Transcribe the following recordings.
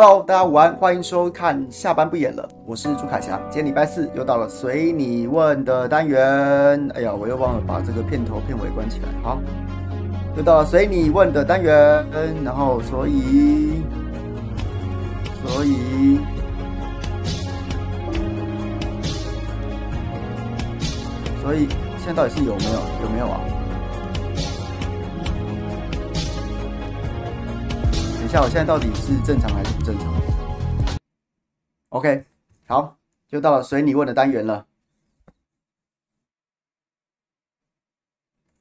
Hello，大家午安，欢迎收看下班不演了，我是朱凯翔。今天礼拜四，又到了随你问的单元。哎呀，我又忘了把这个片头片尾关起来。好，又到了随你问的单元，然后所以，所以，所以现在到底是有没有？有没有啊？下，我现在到底是正常还是不正常？OK，好，就到了随你问的单元了。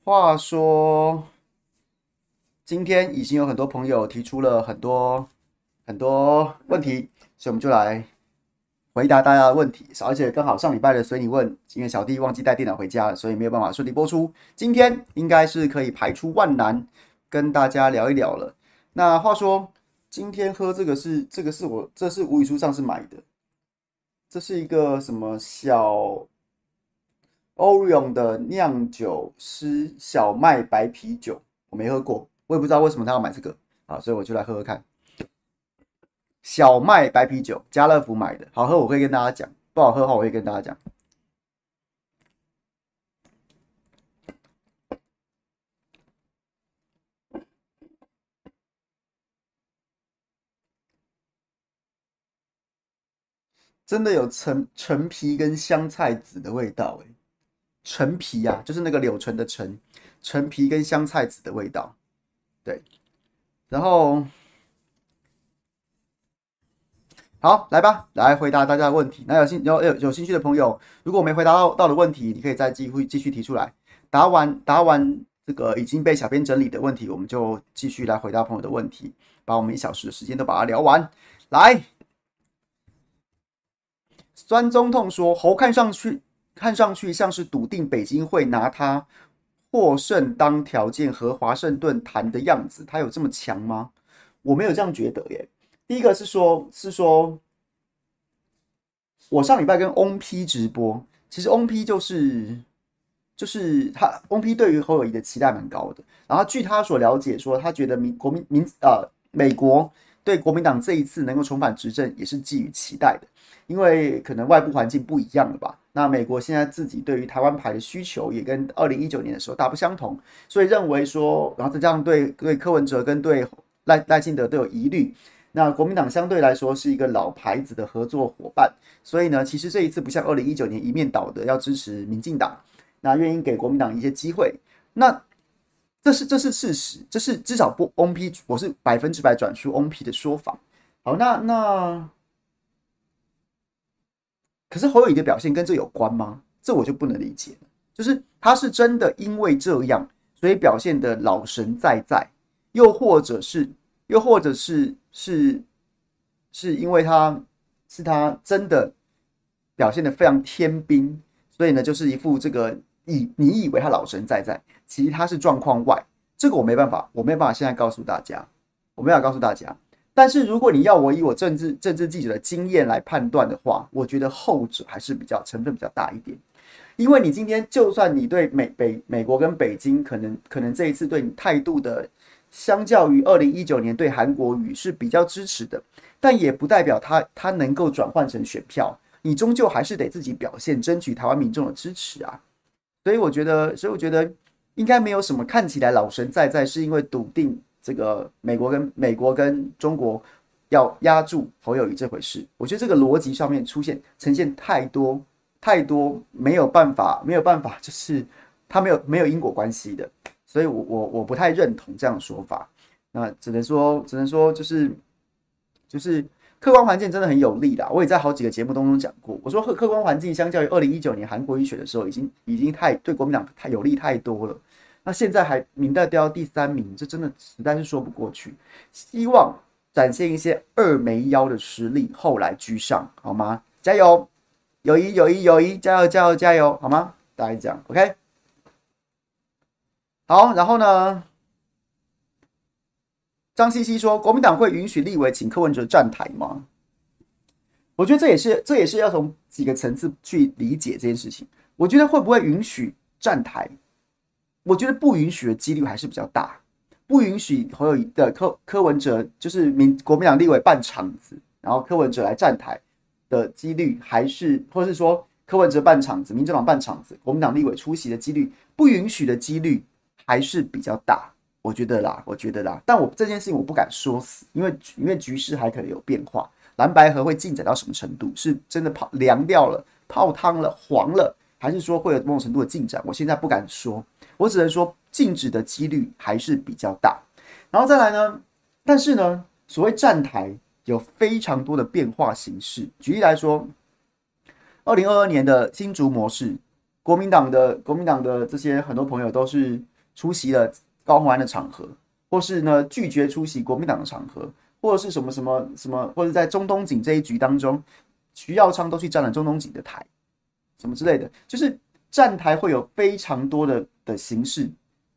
话说，今天已经有很多朋友提出了很多很多问题，所以我们就来回答大家的问题。而且刚好上礼拜的随你问，因为小弟忘记带电脑回家了，所以没有办法顺利播出。今天应该是可以排除万难，跟大家聊一聊了。那话说，今天喝这个是这个是我这是无语书上是买的，这是一个什么小 Orion 的酿酒师小麦白啤酒，我没喝过，我也不知道为什么他要买这个啊，所以我就来喝喝看。小麦白啤酒，家乐福买的，好喝我会跟大家讲，不好喝的话我会跟大家讲。真的有陈陈皮跟香菜籽的味道，哎，陈皮呀，就是那个柳橙的橙，陈皮跟香菜籽的味道，对。然后，好，来吧，来回答大家的问题。那有兴有有有兴趣的朋友，如果没回答到到的问题，你可以再继续继续提出来。答完答完这个已经被小编整理的问题，我们就继续来回答朋友的问题，把我们一小时的时间都把它聊完。来。酸中痛说：“侯看上去看上去像是笃定北京会拿他获胜当条件和华盛顿谈的样子，他有这么强吗？我没有这样觉得耶。第一个是说，是说，我上礼拜跟翁 P 直播，其实翁 P 就是就是他翁 P 对于侯友谊的期待蛮高的。然后据他所了解说，他觉得民国民民呃美国对国民党这一次能够重返执政也是寄予期待的。”因为可能外部环境不一样了吧？那美国现在自己对于台湾牌的需求也跟二零一九年的时候大不相同，所以认为说，然后再加上对对柯文哲跟对赖赖清德都有疑虑，那国民党相对来说是一个老牌子的合作伙伴，所以呢，其实这一次不像二零一九年一面倒的要支持民进党，那愿意给国民党一些机会，那这是这是事实，这是至少不翁 P，我是百分之百转述翁 P 的说法。好，那那。可是侯友宜的表现跟这有关吗？这我就不能理解。就是他是真的因为这样，所以表现的老神在在，又或者是，又或者是是是因为他是他真的表现的非常天兵，所以呢，就是一副这个以你以为他老神在在，其实他是状况外。这个我没办法，我没办法现在告诉大家，我没法告诉大家。但是如果你要我以我政治政治记者的经验来判断的话，我觉得后者还是比较成分比较大一点。因为你今天就算你对美北美国跟北京可能可能这一次对你态度的，相较于二零一九年对韩国瑜是比较支持的，但也不代表他他能够转换成选票。你终究还是得自己表现，争取台湾民众的支持啊。所以我觉得，所以我觉得应该没有什么看起来老神在在，是因为笃定。这个美国跟美国跟中国要压住侯友谊这回事，我觉得这个逻辑上面出现呈现太多太多没有办法没有办法，就是他没有没有因果关系的，所以我我我不太认同这样的说法。那只能说只能说就是就是客观环境真的很有利啦。我也在好几个节目当中讲过，我说客客观环境相较于二零一九年韩国瑜选的时候，已经已经太对国民党太有利太多了。那现在还明代掉到第三名，这真的实在是说不过去。希望展现一些二眉腰的实力，后来居上，好吗？加油，友谊，友谊，友谊，加油，加油，加油，好吗？大概这样，OK。好，然后呢？张西西说，国民党会允许立委请柯文哲站台吗？我觉得这也是，这也是要从几个层次去理解这件事情。我觉得会不会允许站台？我觉得不允许的几率还是比较大，不允许侯友宜的柯柯文哲就是民国民党立委办场子，然后柯文哲来站台的几率，还是或者是说柯文哲办场子，民进党办场子，国民党立委出席的几率，不允许的几率还是比较大，我觉得啦，我觉得啦。但我这件事情我不敢说死，因为因为局势还可能有变化，蓝白合会进展到什么程度，是真的泡凉掉了、泡汤了、黄了，还是说会有某种程度的进展？我现在不敢说，我只能说。禁止的几率还是比较大，然后再来呢？但是呢，所谓站台有非常多的变化形式。举例来说，二零二二年的新竹模式，国民党的国民党的这些很多朋友都是出席了高虹安的场合，或是呢拒绝出席国民党的场合，或者是什么什么什么，或者在中东锦这一局当中，徐耀昌都去站了中东锦的台，什么之类的，就是站台会有非常多的的形式。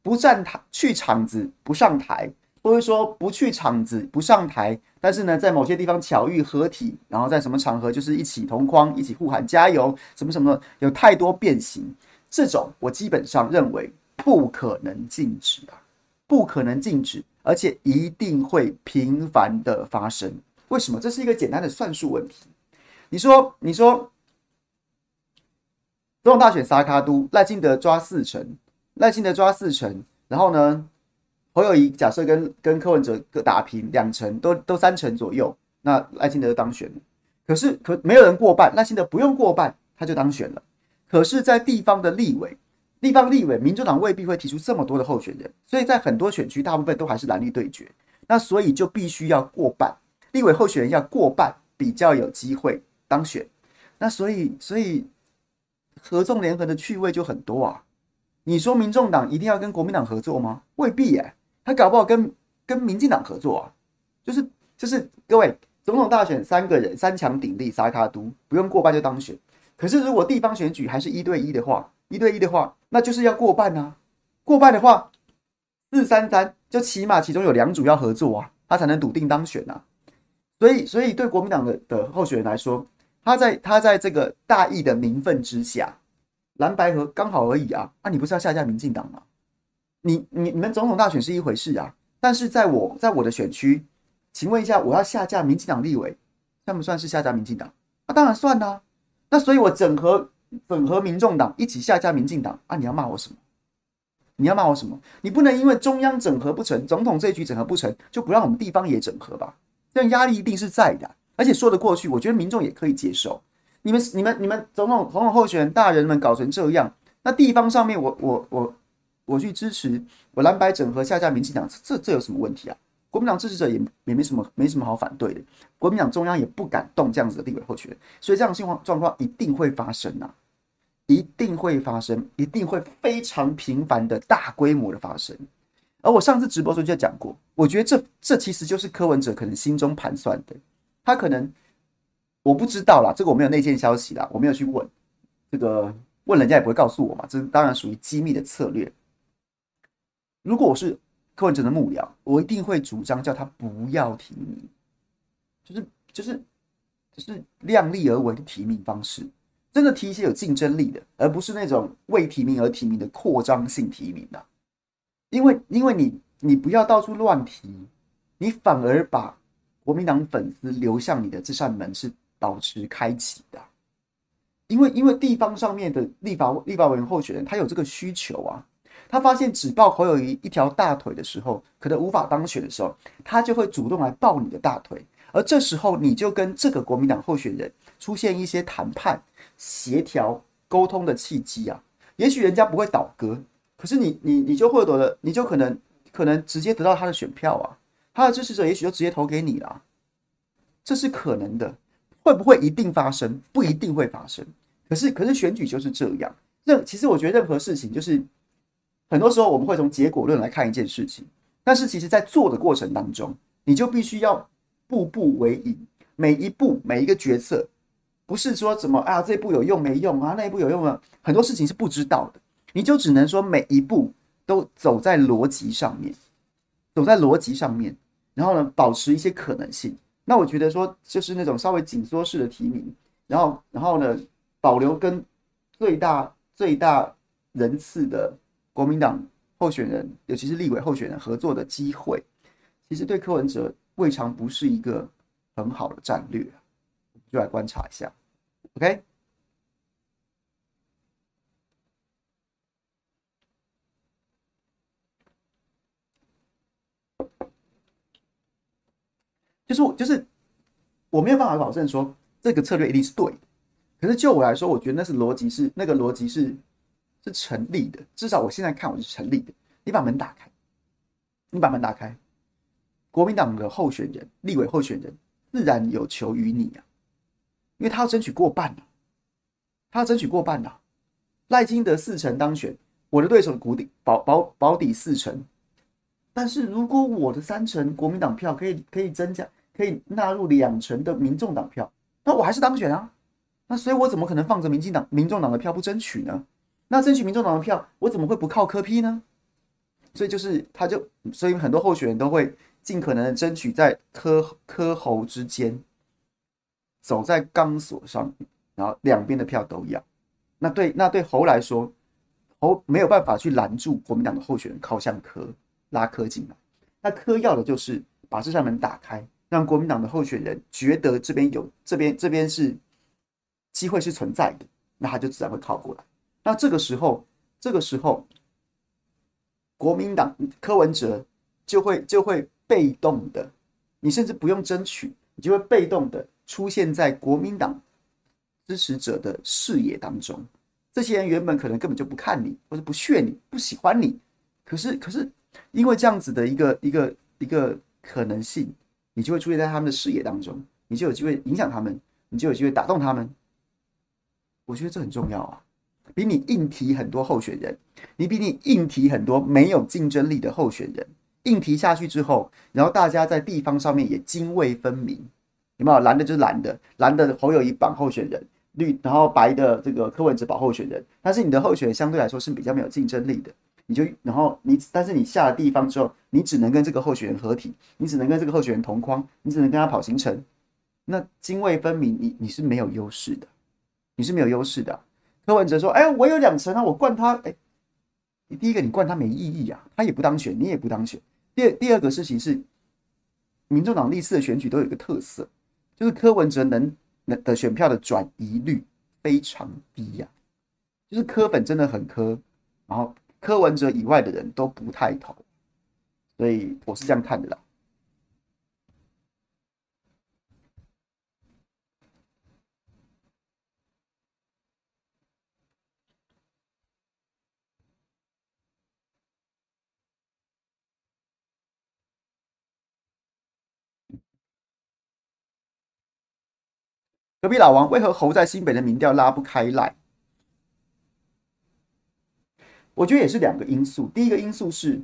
不站台去场子不上台，或者说不去场子不上台，但是呢，在某些地方巧遇合体，然后在什么场合就是一起同框，一起呼喊加油，什么什么，有太多变形。这种我基本上认为不可能禁止啊，不可能禁止，而且一定会频繁的发生。为什么？这是一个简单的算术问题。你说，你说，总统大选萨卡都赖清德抓四成。赖清德抓四成，然后呢，侯友宜假设跟跟柯文哲各打平两成，都都三成左右，那赖清德就当选了。可是可没有人过半，赖清德不用过半他就当选了。可是，在地方的立委，地方立委，民主党未必会提出这么多的候选人，所以在很多选区，大部分都还是蓝绿对决。那所以就必须要过半，立委候选人要过半，比较有机会当选。那所以，所以合纵连横的趣味就很多啊。你说民众党一定要跟国民党合作吗？未必耶，他搞不好跟跟民进党合作啊。就是就是各位，总统大选三个人三强鼎立，撒卡都不用过半就当选。可是如果地方选举还是一对一的话，一对一的话，那就是要过半啊。过半的话，四三三就起码其中有两组要合作啊，他才能笃定当选啊。所以所以对国民党的的候选人来说，他在他在这个大义的名分之下。蓝白合刚好而已啊！啊，你不是要下架民进党吗？你你你们总统大选是一回事啊，但是在我在我的选区，请问一下，我要下架民进党立委，算不算是下架民进党？那、啊、当然算啦、那所以，我整合整合民众党一起下架民进党啊！你要骂我什么？你要骂我什么？你不能因为中央整合不成，总统这一局整合不成，就不让我们地方也整合吧？这样压力一定是在的，而且说得过去，我觉得民众也可以接受。你们、你们、你们总统、总统候选人大人们搞成这样，那地方上面我、我、我、我去支持我蓝白整合下架民进党，这这有什么问题啊？国民党支持者也也没什么没什么好反对的，国民党中央也不敢动这样子的立委候选人，所以这样的情况状况一定会发生啊，一定会发生，一定会非常频繁的大规模的发生。而我上次直播时候就讲过，我觉得这这其实就是柯文哲可能心中盘算的，他可能。我不知道啦，这个我没有内线消息啦，我没有去问，这个问人家也不会告诉我嘛，这当然属于机密的策略。如果我是柯文哲的幕僚，我一定会主张叫他不要提名，就是就是就是量力而为的提名方式，真的提一些有竞争力的，而不是那种为提名而提名的扩张性提名啊。因为因为你你不要到处乱提，你反而把国民党粉丝流向你的这扇门是。保持开启的，因为因为地方上面的立法立法委员候选人，他有这个需求啊。他发现只抱侯友宜一条大腿的时候，可能无法当选的时候，他就会主动来抱你的大腿。而这时候，你就跟这个国民党候选人出现一些谈判、协调、沟通的契机啊。也许人家不会倒戈，可是你你你就获得了，你就可能可能直接得到他的选票啊。他的支持者也许就直接投给你了，这是可能的。会不会一定发生？不一定会发生。可是，可是选举就是这样。任其实，我觉得任何事情就是，很多时候我们会从结果论来看一件事情。但是，其实在做的过程当中，你就必须要步步为营，每一步每一个决策，不是说怎么啊这一步有用没用啊，那一步有用啊，很多事情是不知道的。你就只能说每一步都走在逻辑上面，走在逻辑上面，然后呢，保持一些可能性。那我觉得说，就是那种稍微紧缩式的提名，然后，然后呢，保留跟最大最大人次的国民党候选人，尤其是立委候选人合作的机会，其实对柯文哲未尝不是一个很好的战略。就来观察一下，OK。就是我，就是我没有办法保证说这个策略一定是对的，可是就我来说，我觉得那是逻辑是那个逻辑是是成立的，至少我现在看我是成立的。你把门打开，你把门打开，国民党的候选人、立委候选人自然有求于你啊，因为他要争取过半了，他要争取过半了。赖清德四成当选，我的对手谷底保保保底四成，但是如果我的三成国民党票可以可以增加。可以纳入两成的民众党票，那我还是当选啊。那所以，我怎么可能放着民进党、民众党的票不争取呢？那争取民众党的票，我怎么会不靠科批呢？所以就是，他就，所以很多候选人都会尽可能的争取在科科侯之间，走在钢索上，然后两边的票都要。那对那对侯来说，侯没有办法去拦住国民党的候选人靠向科，拉科进来。那科要的就是把这扇门打开。让国民党的候选人觉得这边有这边这边是机会是存在的，那他就自然会靠过来。那这个时候，这个时候，国民党柯文哲就会就会被动的，你甚至不用争取，你就会被动的出现在国民党支持者的视野当中。这些人原本可能根本就不看你，或者不屑你，不喜欢你，可是可是因为这样子的一个一个一个可能性。你就会出现在他们的视野当中，你就有机会影响他们，你就有机会打动他们。我觉得这很重要啊，比你硬提很多候选人，你比你硬提很多没有竞争力的候选人，硬提下去之后，然后大家在地方上面也泾渭分明，有没有？蓝的就是蓝的，蓝的侯友谊绑候选人，绿然后白的这个柯文哲绑候选人，但是你的候选人相对来说是比较没有竞争力的。你就然后你，但是你下了地方之后，你只能跟这个候选人合体，你只能跟这个候选人同框，你只能跟他跑行程，那泾渭分明，你你是没有优势的，你是没有优势的。柯文哲说：“哎，我有两成啊，我灌他。”哎，你第一个你灌他没意义啊，他也不当选，你也不当选。第二第二个事情是，民众党历次的选举都有一个特色，就是柯文哲能能的选票的转移率非常低呀、啊，就是柯粉真的很柯，然后。柯文哲以外的人都不太投，所以我是这样看的啦。隔壁老王，为何侯在新北的民调拉不开赖？我觉得也是两个因素。第一个因素是，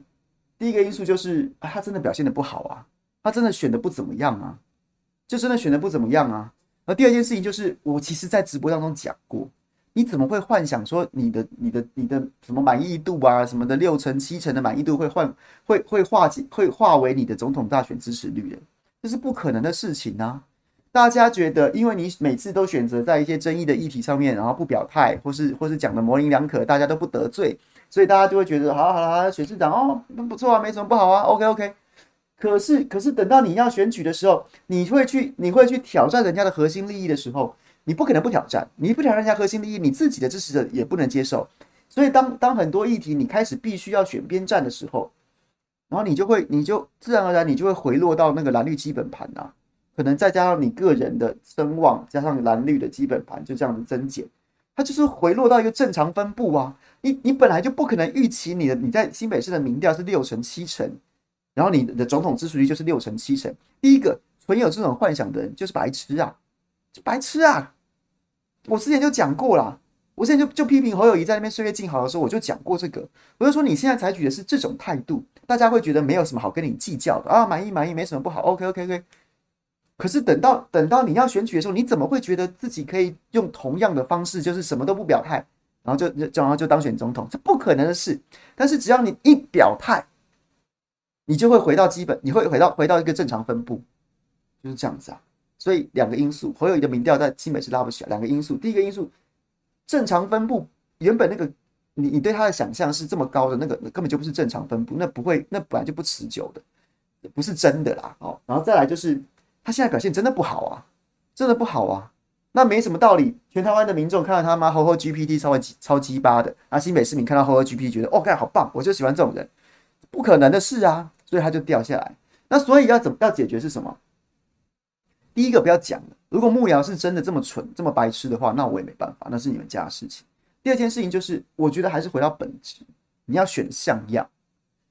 第一个因素就是啊，他真的表现得不好啊，他真的选得不怎么样啊，就真的选得不怎么样啊。而第二件事情就是，我其实在直播当中讲过，你怎么会幻想说你的、你的、你的什么满意度啊，什么的六成、七成的满意度会换、会会化解、会化为你的总统大选支持率的？这是不可能的事情啊！大家觉得，因为你每次都选择在一些争议的议题上面，然后不表态，或是或是讲的模棱两可，大家都不得罪。所以大家就会觉得，好好了好，选市长哦，不错啊，没什么不好啊，OK OK。可是可是等到你要选举的时候，你会去你会去挑战人家的核心利益的时候，你不可能不挑战，你不挑战人家核心利益，你自己的支持者也不能接受。所以当当很多议题你开始必须要选边站的时候，然后你就会你就自然而然你就会回落到那个蓝绿基本盘啊，可能再加上你个人的声望，加上蓝绿的基本盘，就这样子增减，它就是回落到一个正常分布啊。你你本来就不可能预期你的你在新北市的民调是六成七成，然后你的总统支持率就是六成七成。第一个存有这种幻想的人就是白痴啊，就白痴啊！我之前就讲过了，我之前就就批评侯友宜在那边岁月静好的时候，我就讲过这个，我就说你现在采取的是这种态度，大家会觉得没有什么好跟你计较的啊，满意满意没什么不好，OK OK OK。可是等到等到你要选举的时候，你怎么会觉得自己可以用同样的方式，就是什么都不表态？然后就就然后就当选总统，这不可能的事。但是只要你一表态，你就会回到基本，你会回到回到一个正常分布，就是这样子啊。所以两个因素，侯友谊的民调在基本是拉不起来。两个因素，第一个因素，正常分布原本那个你你对他的想象是这么高的，那个那根本就不是正常分布，那不会，那本来就不持久的，不是真的啦。哦，然后再来就是他现在表现真的不好啊，真的不好啊。那没什么道理，全台湾的民众看到他妈吼吼 GPT 稍微超鸡巴的，那新北市民看到吼吼 GPT 觉得哦，干好棒，我就喜欢这种人，不可能的事啊，所以他就掉下来。那所以要怎么要解决是什么？第一个不要讲了，如果幕僚是真的这么蠢、这么白痴的话，那我也没办法，那是你们家的事情。第二件事情就是，我觉得还是回到本质，你要选像样，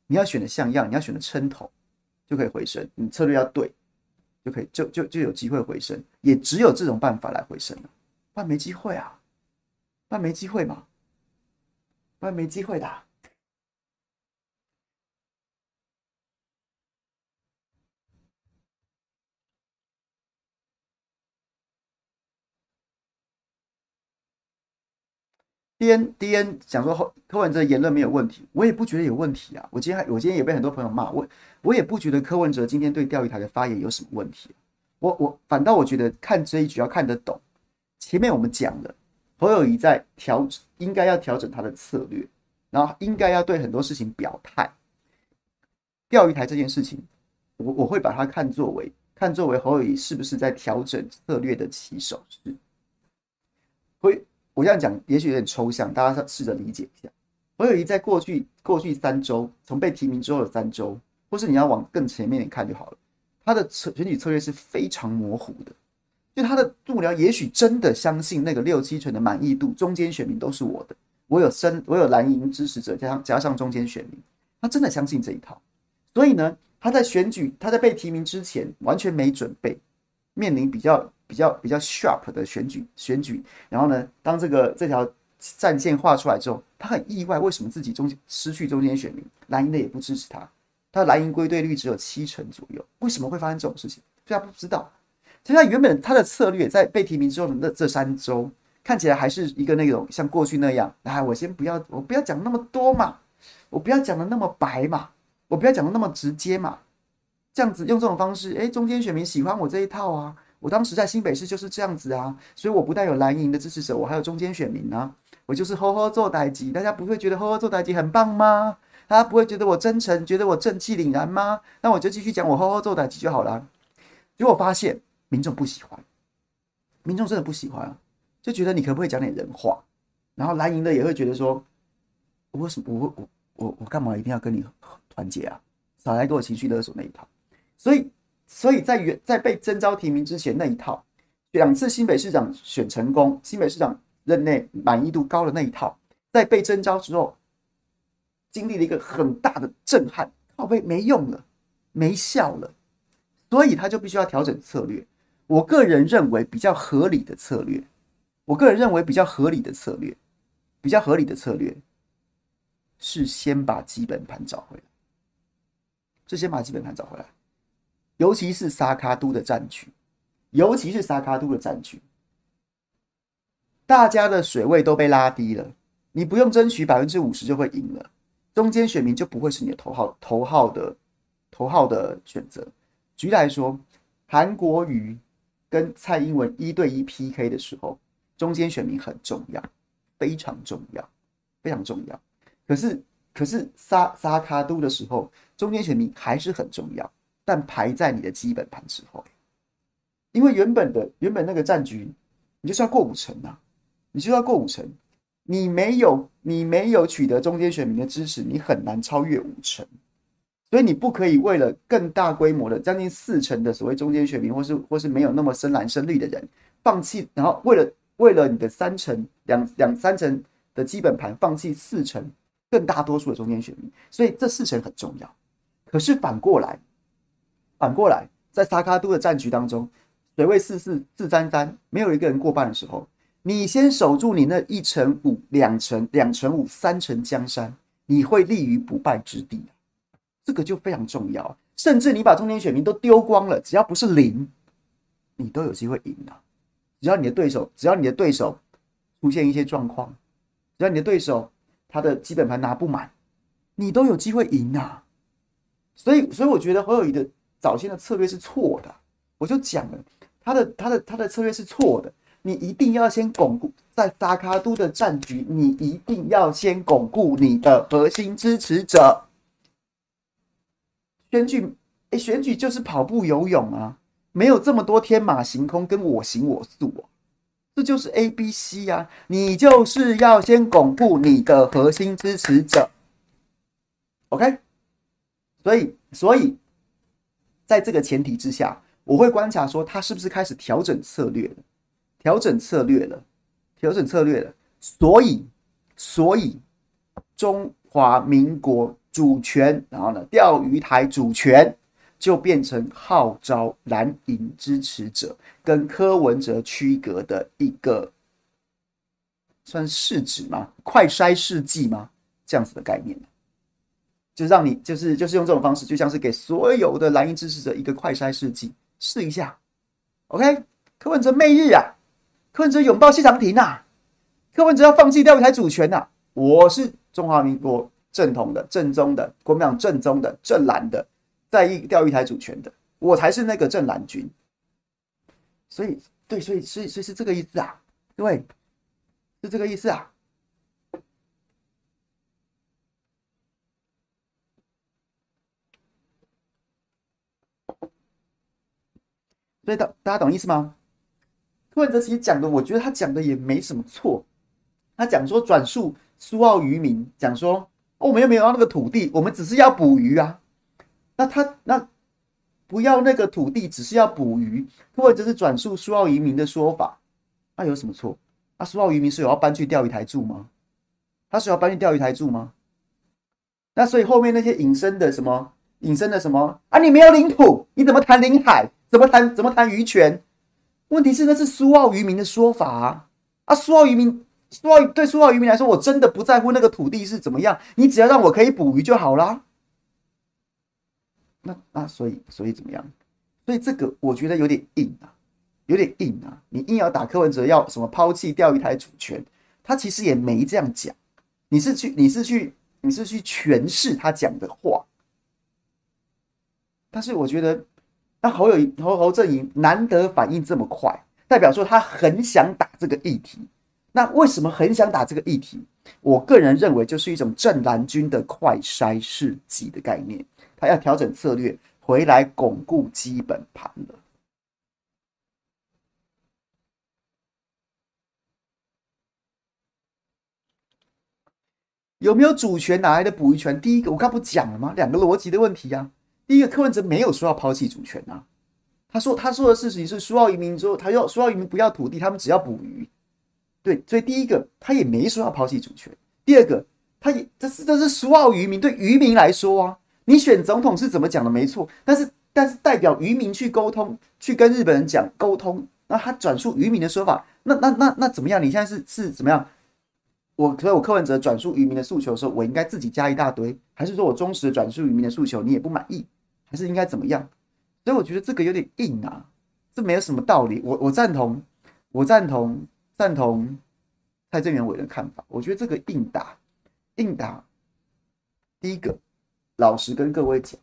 你要选的像样，你要选的称头，就可以回升。你策略要对。就可以，就就就有机会回升，也只有这种办法来回升了，不然没机会啊，不然没机会嘛，不然没机会的。D N D N 讲说后柯文哲言论没有问题，我也不觉得有问题啊。我今天我今天也被很多朋友骂我，我也不觉得柯文哲今天对钓鱼台的发言有什么问题。我我反倒我觉得看这一局要看得懂。前面我们讲了，侯友宜在调应该要调整他的策略，然后应该要对很多事情表态。钓鱼台这件事情，我我会把它看作为看作为侯友宜是不是在调整策略的起手式，会。我这样讲也许有点抽象，大家试着理解一下。侯友宜在过去过去三周，从被提名之后的三周，或是你要往更前面点看就好了，他的策选举策略是非常模糊的。就他的幕僚也许真的相信那个六七成的满意度，中间选民都是我的，我有深我有蓝营支持者加上加上中间选民，他真的相信这一套。所以呢，他在选举他在被提名之前完全没准备，面临比较。比较比较 sharp 的选举选举，然后呢，当这个这条战线画出来之后，他很意外，为什么自己中失去中间选民，蓝营的也不支持他，他的蓝营归队率只有七成左右，为什么会发生这种事情？所以他不知道。其实他原本他的策略在被提名之后的那这三周，看起来还是一个那种像过去那样，哎，我先不要，我不要讲那么多嘛，我不要讲的那么白嘛，我不要讲的那么直接嘛，这样子用这种方式，哎，中间选民喜欢我这一套啊。我当时在新北市就是这样子啊，所以我不但有蓝营的支持者，我还有中间选民啊。我就是呵呵做代志，大家不会觉得呵呵做代志很棒吗？大家不会觉得我真诚，觉得我正气凛然吗？那我就继续讲我呵呵做代志就好了。结果发现民众不喜欢，民众真的不喜欢啊，就觉得你可不可以讲点人话？然后蓝营的也会觉得说，我为什么我我我我干嘛一定要跟你团结啊？少来给我情绪勒索那一套，所以。所以在原在被征召提名之前那一套，两次新北市长选成功，新北市长任内满意度高的那一套，在被征召之后，经历了一个很大的震撼，靠背没用了，没效了，所以他就必须要调整策略。我个人认为比较合理的策略，我个人认为比较合理的策略，比较合理的策略是先把基本盘找回来，是先把基本盘找回来。尤其是萨卡都的战局，尤其是萨卡都的战局，大家的水位都被拉低了。你不用争取百分之五十就会赢了，中间选民就不会是你的头号头号的头号的选择。举例来说，韩国瑜跟蔡英文一对一 PK 的时候，中间选民很重要，非常重要，非常重要。可是，可是萨萨卡都的时候，中间选民还是很重要。但排在你的基本盘之后，因为原本的原本那个战局，你就是要过五成呐，你就要过五成，你没有你没有取得中间选民的支持，你很难超越五成，所以你不可以为了更大规模的将近四成的所谓中间选民，或是或是没有那么深蓝深绿的人放弃，然后为了为了你的三成两两三成的基本盘放弃四成更大多数的中间选民，所以这四成很重要。可是反过来。反过来，在萨卡都的战局当中，水位四四四三三，没有一个人过半的时候，你先守住你那一成五、两成、两成五、三成江山，你会立于不败之地。这个就非常重要。甚至你把中间选民都丢光了，只要不是零，你都有机会赢的。只要你的对手，只要你的对手出现一些状况，只要你的对手他的基本盘拿不满，你都有机会赢啊。所以，所以我觉得侯友谊的。早先的策略是错的，我就讲了，他的他的他的策略是错的。你一定要先巩固，在萨卡都的战局，你一定要先巩固你的核心支持者。选举，哎，选举就是跑步游泳啊，没有这么多天马行空跟我行我素哦。这就是 A B C 呀，你就是要先巩固你的核心支持者。OK，所以，所以，在这个前提之下，我会观察说他是不是开始调整策略了，调整策略了，调整策略了。所以，所以中华民国主权，然后呢，钓鱼台主权就变成号召蓝营支持者跟柯文哲区隔的一个算是试纸吗？快筛试剂吗？这样子的概念。就让你就是就是用这种方式，就像是给所有的蓝营支持者一个快筛试剂，试一下。OK，柯文哲媚日啊，柯文哲拥抱谢长廷啊，柯文哲要放弃钓鱼台主权呐、啊。我是中华民国正统的、正宗的国民党正宗的正蓝的，在意钓鱼台主权的，我才是那个正蓝军。所以，对，所以，所以，所以是这个意思啊，对，是这个意思啊。所以大大家懂意思吗？柯文哲其实讲的，我觉得他讲的也没什么错。他讲说转述苏澳渔民讲说，哦，我们又没有要那个土地，我们只是要捕鱼啊。那他那不要那个土地，只是要捕鱼，柯文哲是转述苏澳渔民的说法，那有什么错？那苏澳渔民是有要搬去钓鱼台住吗？他是要搬去钓鱼台住吗？那所以后面那些隐身的什么隐身的什么啊？你没有领土，你怎么谈领海？怎么谈？怎么谈渔权？问题是那是苏澳渔民的说法啊！啊，苏澳渔民，苏澳对苏澳渔民来说，我真的不在乎那个土地是怎么样，你只要让我可以捕鱼就好啦。那那所以所以怎么样？所以这个我觉得有点硬啊，有点硬啊！你硬要打柯文哲要什么抛弃钓鱼台主权，他其实也没这样讲。你是去你是去你是去诠释他讲的话，但是我觉得。那侯友侯侯阵营难得反应这么快，代表说他很想打这个议题。那为什么很想打这个议题？我个人认为就是一种正蓝军的快筛试剂的概念，他要调整策略回来巩固基本盘了。有没有主权？哪来的捕鱼权？第一个我刚不讲了吗？两个逻辑的问题呀、第一个，柯文哲没有说要抛弃主权啊，他说他说的事情是苏澳渔民之后他要苏澳渔民不要土地，他们只要捕鱼。对，所以第一个他也没说要抛弃主权。第二个，他也这是这是苏澳渔民对渔民来说啊，你选总统是怎么讲的没错，但是但是代表渔民去沟通，去跟日本人讲沟通，那他转述渔民的说法，那那那那怎么样？你现在是是怎么样？我所以我柯文哲转述渔民的诉求的时候，我应该自己加一大堆，还是说我忠实转述渔民的诉求，你也不满意？还是应该怎么样？所以我觉得这个有点硬啊，这没有什么道理。我我赞同，我赞同赞同蔡正元伟的看法。我觉得这个硬打硬打，第一个，老实跟各位讲，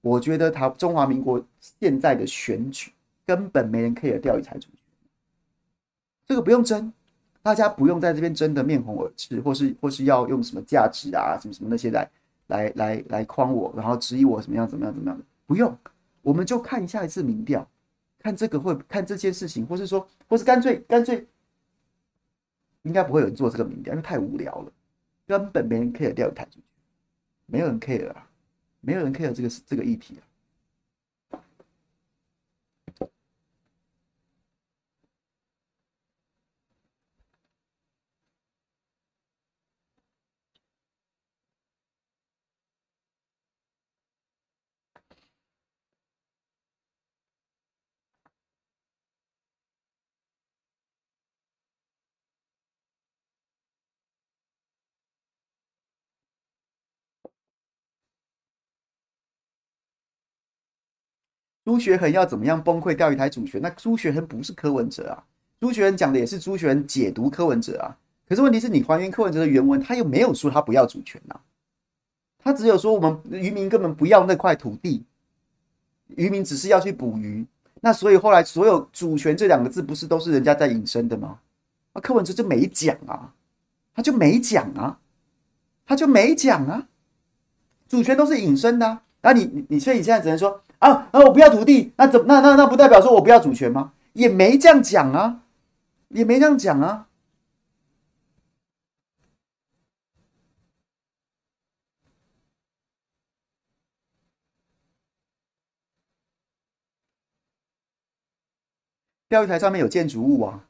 我觉得他中华民国现在的选举根本没人 care 钓鱼台主，这个不用争，大家不用在这边争得面红耳赤，或是或是要用什么价值啊什么什么那些来来来来框我，然后质疑我怎么样怎么样怎么样的。不用，我们就看下一次民调，看这个会看这件事情，或是说，或是干脆干脆，应该不会有人做这个民调，因为太无聊了，根本没人 care 掉台主，没有人 care 啊，没有人 care 这个这个议题啊。朱学恒要怎么样崩溃钓鱼台主权？那朱学恒不是柯文哲啊，朱学恒讲的也是朱学恒解读柯文哲啊。可是问题是你还原柯文哲的原文，他又没有说他不要主权呐、啊，他只有说我们渔民根本不要那块土地，渔民只是要去捕鱼。那所以后来所有主权这两个字不是都是人家在引申的吗？啊，柯文哲就没讲啊，他就没讲啊，他就没讲啊，主权都是引申的啊。那你你你所以你现在只能说啊啊，我不要土地，那怎那那那不代表说我不要主权吗？也没这样讲啊，也没这样讲啊。钓鱼台上面有建筑物啊，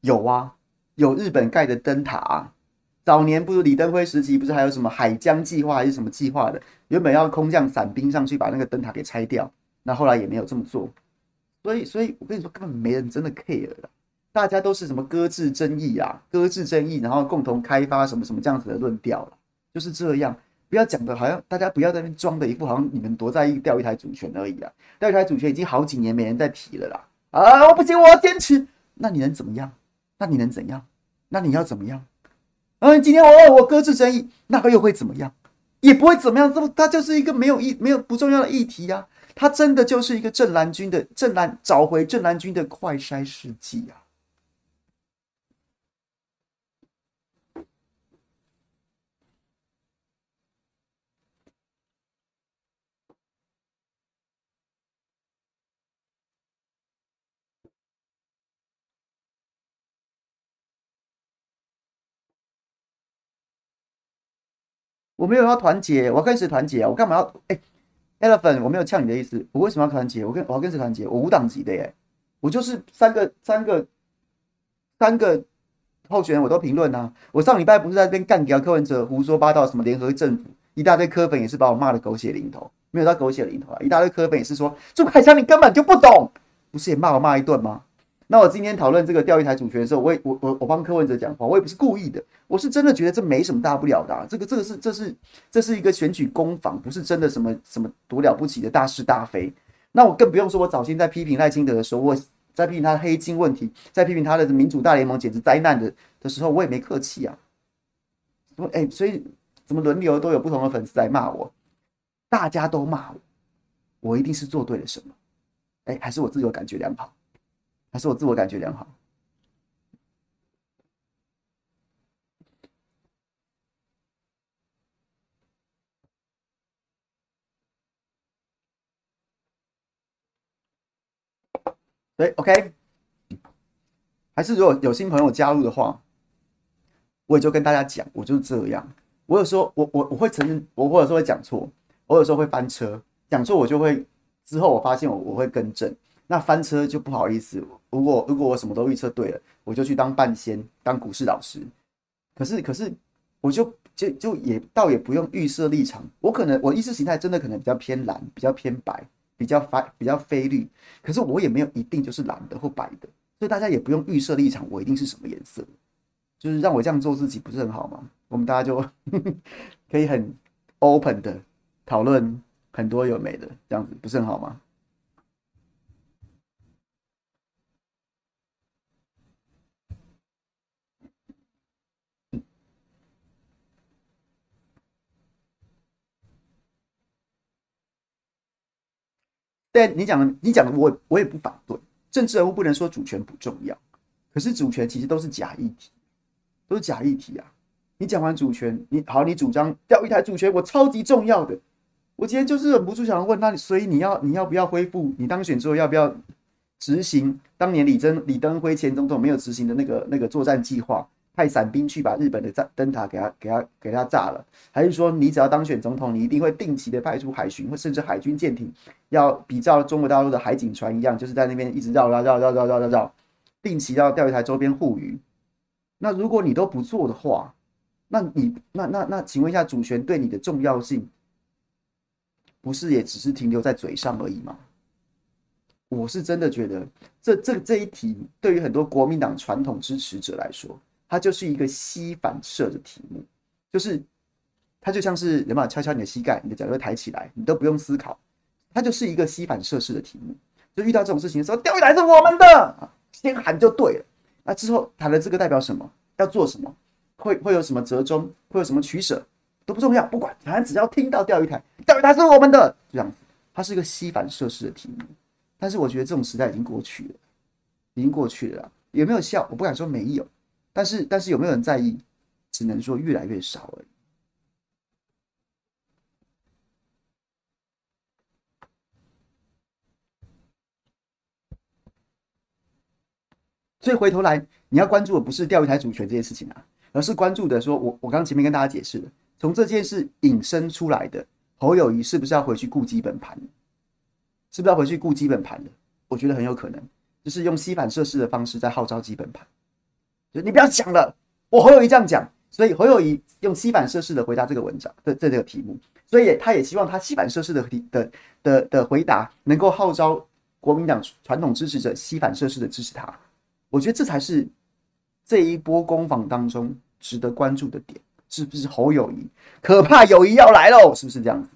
有啊，有日本盖的灯塔啊。早年不是李登辉时期，不是还有什么海疆计划还是什么计划的？原本要空降伞兵上去把那个灯塔给拆掉，那后来也没有这么做。所以，所以我跟你说，根本没人真的 care 了。大家都是什么搁置争议啊，搁置争议，然后共同开发什么什么这样子的论调，就是这样。不要讲的好像大家不要在那装的一副好像你们多在意钓鱼台主权而已啊。钓鱼台主权已经好几年没人再提了啦。啊！我不行，我要坚持。那你能怎么样？那你能怎样？那你要怎么样？嗯，今天我我搁置争议，那个又会怎么样？也不会怎么样。这它就是一个没有议、没有不重要的议题呀、啊。它真的就是一个正蓝军的正蓝找回正蓝军的快筛事迹啊。我没有要团结，我要跟谁团结啊？我干嘛要？哎、，Elephant，我没有呛你的意思。我为什么要团结？我跟我要跟谁团结？我无党籍的耶，我就是三个三个三个候选人，我都评论啊。我上礼拜不是在这边干掉柯文哲胡说八道，什么联合政府，一大堆柯粉也是把我骂的狗血淋头，没有到狗血淋头啊，一大堆柯粉也是说朱凯翔你根本就不懂，不是也骂我骂一顿吗？那我今天讨论这个钓鱼台主权的时候，我也我我我帮柯文哲讲话，我也不是故意的，我是真的觉得这没什么大不了的啊。这个这个是这是这是一个选举攻防，不是真的什么什么多了不起的大是大非。那我更不用说，我早先在批评赖清德的时候，我在批评他的黑金问题，在批评他的民主大联盟简直灾难的的时候，我也没客气啊。什么哎，所以怎么轮流都有不同的粉丝来骂我，大家都骂我，我一定是做对了什么？哎，还是我自由感觉良好？是我自我感觉良好。对，OK。还是如果有新朋友加入的话，我也就跟大家讲，我就是这样。我有时候我我我会承认，我或者说会讲错，我有时候会翻车，讲错我就会之后我发现我我会更正。那翻车就不好意思。如果如果我什么都预测对了，我就去当半仙，当股市老师。可是可是，我就就就也倒也不用预设立场。我可能我意识形态真的可能比较偏蓝，比较偏白，比较发比较非绿。可是我也没有一定就是蓝的或白的，所以大家也不用预设立场，我一定是什么颜色。就是让我这样做自己，不是很好吗？我们大家就 可以很 open 的讨论很多有没的，这样子不是很好吗？对，你讲的，你讲的，我我也不反对。政治人物不能说主权不重要，可是主权其实都是假议题，都是假议题啊！你讲完主权，你好，你主张钓鱼台主权，我超级重要的。我今天就是忍不住想要问，那所以你要你要不要恢复？你当选之后要不要执行当年李登李登辉前总统没有执行的那个那个作战计划？派伞兵去把日本的炸灯塔给他、给他、给他炸了，还是说你只要当选总统，你一定会定期的派出海巡或甚至海军舰艇，要比照中国大陆的海警船一样，就是在那边一直绕绕绕绕绕绕绕绕，定期到钓鱼台周边护渔。那如果你都不做的话，那你那那那，请问一下，主权对你的重要性，不是也只是停留在嘴上而已吗？我是真的觉得这这这一题对于很多国民党传统支持者来说。它就是一个膝反射的题目，就是它就像是人嘛，敲敲你的膝盖，你的脚就会抬起来，你都不用思考，它就是一个膝反射式的题目。就遇到这种事情的时候，钓鱼台是我们的，先喊就对了。那之后谈了这个代表什么？要做什么？会会有什么折中？会有什么取舍？都不重要，不管，反正只要听到钓鱼台，钓鱼台是我们的，这样子，它是一个膝反射式的题目。但是我觉得这种时代已经过去了，已经过去了。有没有效？我不敢说没有。但是但是有没有人在意？只能说越来越少而已。所以回头来，你要关注的不是钓鱼台主权这件事情啊，而是关注的说，我我刚前面跟大家解释了，从这件事引申出来的侯友谊是不是要回去顾基本盘？是不是要回去顾基本盘的？我觉得很有可能，就是用吸反射式的方式在号召基本盘。就你不要讲了，我侯友谊这样讲，所以侯友谊用西反射式的回答这个文章的这这个题目，所以他也希望他西反射式的的的的的回答能够号召国民党传统支持者西反射式的支持他。我觉得这才是这一波攻防当中值得关注的点，是不是侯友谊？可怕友谊要来喽，是不是这样子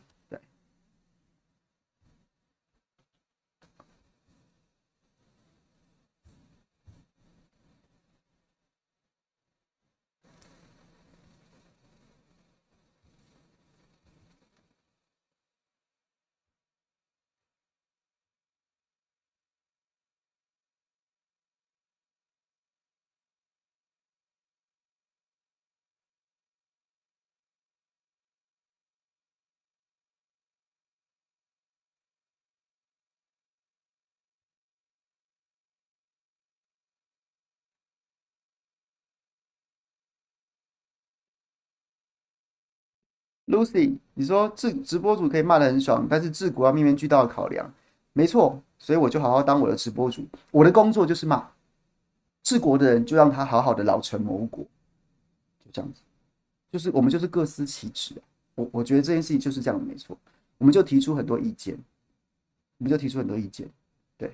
？Lucy，你说直直播主可以骂得很爽，但是治国要面面俱到的考量，没错，所以我就好好当我的直播主，我的工作就是骂。治国的人，就让他好好的老成谋国，就这样子，就是我们就是各司其职，我我觉得这件事情就是这样的，没错，我们就提出很多意见，我们就提出很多意见，对。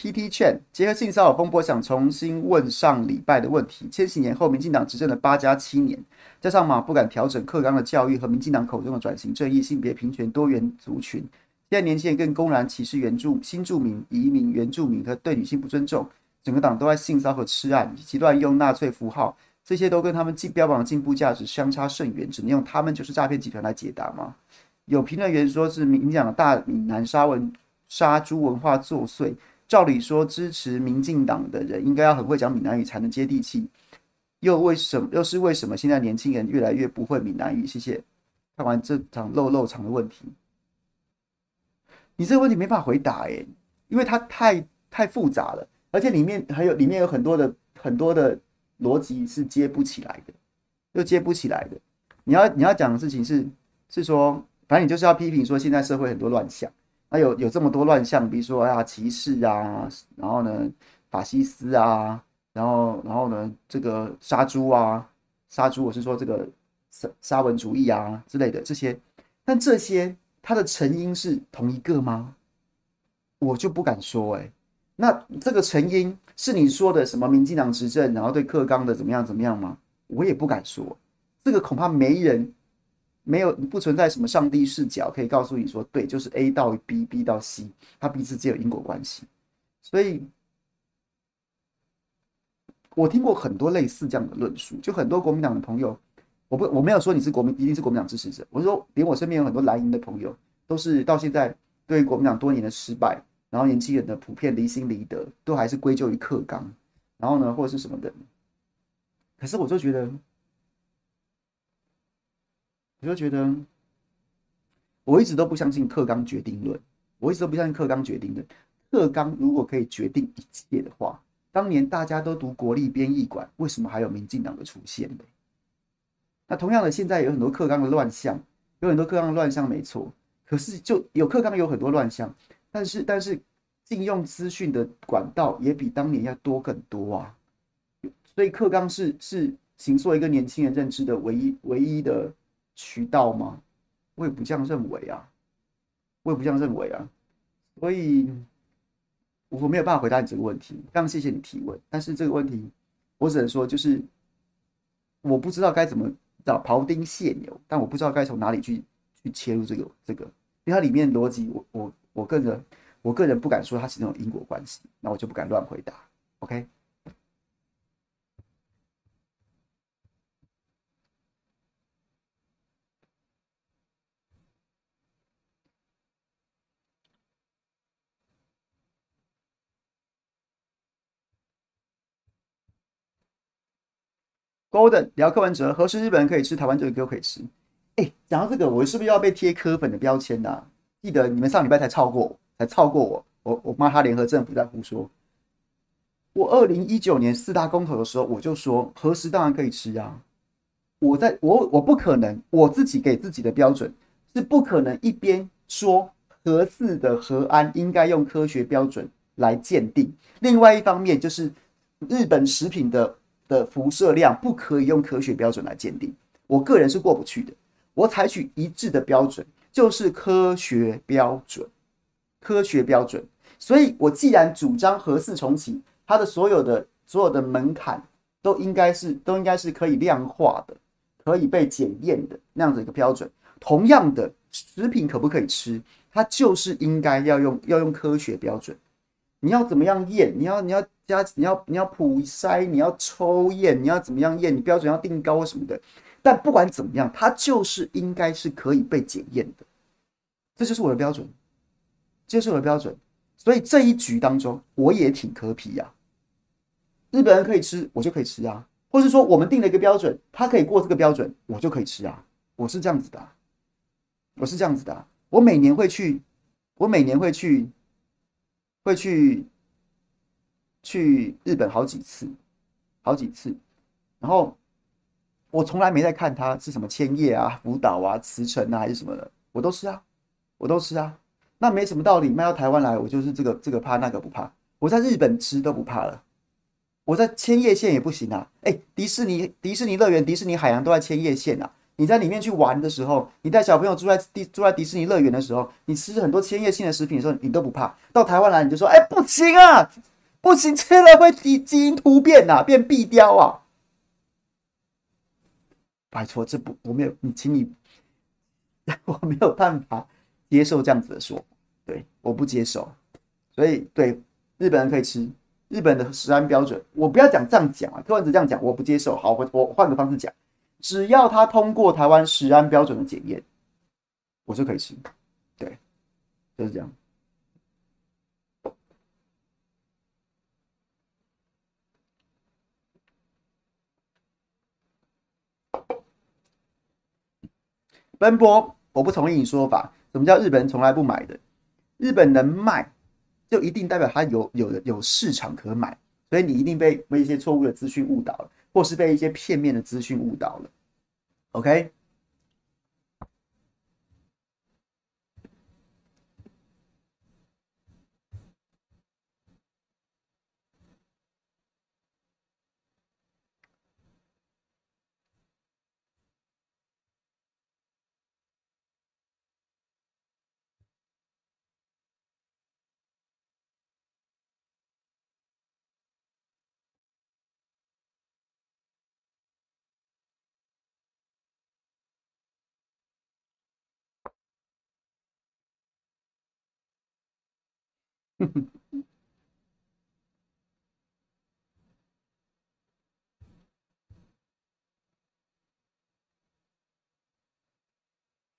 PT 劝结合性骚扰风波，想重新问上礼拜的问题。千禧年后，民进党执政了八加七年，加上马不敢调整课纲的教育和民进党口中的转型正义、性别平权、多元族群，现在年轻人更公然歧视原住新住民、移民、原住民和对女性不尊重，整个党都在性骚扰和吃案，极端用纳粹符号，这些都跟他们既标榜的进步价值相差甚远，只能用他们就是诈骗集团来解答吗？有评论员说是民进党大闽南沙文杀猪文化作祟。照理说，支持民进党的人应该要很会讲闽南语才能接地气，又为什么？又是为什么？现在年轻人越来越不会闽南语？谢谢。看完这场漏漏场的问题，你这个问题没法回答诶，因为它太太复杂了，而且里面还有里面有很多的很多的逻辑是接不起来的，又接不起来的。你要你要讲的事情是是说，反正你就是要批评说现在社会很多乱象。那有有这么多乱象，比如说啊歧视啊，然后呢法西斯啊，然后然后呢这个杀猪啊，杀猪我是说这个沙沙文主义啊之类的这些，但这些它的成因是同一个吗？我就不敢说哎、那这个成因是你说的什么民进党执政，然后对克刚的怎么样怎么样吗？我也不敢说，这个恐怕没人。没有不存在什么上帝视角可以告诉你说，对，就是 A 到 B，B 到 C，它彼此只有因果关系。所以，我听过很多类似这样的论述，就很多国民党的朋友，我不我没有说你是国民一定是国民党支持者，我说连我身边有很多蓝营的朋友，都是到现在对国民党多年的失败，然后年轻人的普遍离心离德，都还是归咎于克刚，然后呢或者是什么的。可是我就觉得。我就觉得，我一直都不相信课纲决定论。我一直都不相信课纲决定论。课纲如果可以决定一切的话，当年大家都读国立编译馆，为什么还有民进党的出现呢？那同样的，现在有很多课纲的乱象，有很多课纲的乱象，没错。可是就有课纲有很多乱象，但是但是禁用资讯的管道也比当年要多更多啊。所以课纲是是形塑一个年轻人认知的唯一唯一的。渠道吗？我也不这样认为啊，我也不这样认为啊，所以我没有办法回答你这个问题。非常谢谢你提问，但是这个问题我只能说，就是我不知道该怎么找庖丁解牛，但我不知道该从哪里去去切入这个这个，因为它里面逻辑，我我我个人我个人不敢说它是那种因果关系，那我就不敢乱回答。OK。Golden 聊柯文哲，何时日本人可以吃台湾这个都可以吃？哎、欸，讲到这个，我是不是要被贴柯粉的标签呐、记得你们上礼拜才超过我，才超过我，我我骂他联合政府在胡说。我二零一九年四大公投的时候，我就说何时当然可以吃啊。我在我我不可能我自己给自己的标准是不可能一边说核四的核安应该用科学标准来鉴定，另外一方面就是日本食品的的辐射量不可以用科学标准来鉴定。我个人是过不去的。我采取一致的标准，就是科学标准，科学标准。所以我既然主张核四重启。它的所有的所有的门槛都应该是都应该是可以量化的，可以被检验的那样子一个标准。同样的，食品可不可以吃？它就是应该要用要用科学标准。你要怎么样验？你要你要加你要你要普筛，你要抽验，你要怎么样验？你标准要定高什么的。但不管怎么样，它就是应该是可以被检验的。这就是我的标准，这就是我的标准。所以这一局当中，我也挺柯 P 呀。日本人可以吃，我就可以吃啊，或是说我们定了一个标准，他可以过这个标准，我就可以吃啊。我是这样子的，我是这样子的。我每年会去，我每年会去，会去去日本好几次，好几次。然后我从来没在看他是什么千叶啊、福岛啊、茨城啊还是什么的，我都吃啊，我都吃啊。那没什么道理，卖到台湾来，我就是这个这个怕那个不怕。我在日本吃都不怕了。我在千叶县也不行啊！哎、迪士尼、迪士尼乐园、迪士尼海洋都在千叶县啊！你在里面去玩的时候，你带小朋友住在迪住在迪士尼乐园的时候，你吃很多千叶性的食品的时候，你都不怕。到台湾来，你就说：“哎、不行啊，不行，吃了会基基因突变呐、啊，变壁雕啊！”拜托，这不我没有你，请你，我没有办法接受这样子的说，对，我不接受。所以，对日本人可以吃。日本的食安标准，我不要讲这样讲啊，柯文哲这样讲我不接受。好，我我换个方式讲，只要他通过台湾食安标准的检验，我就可以吃。对，就是这样。奔波，我不同意你说法。什么叫日本人从来不买的？日本能卖。就一定代表它有有有市场可买，所以你一定被被一些错误的资讯误导了，或是被一些片面的资讯误导了。OK。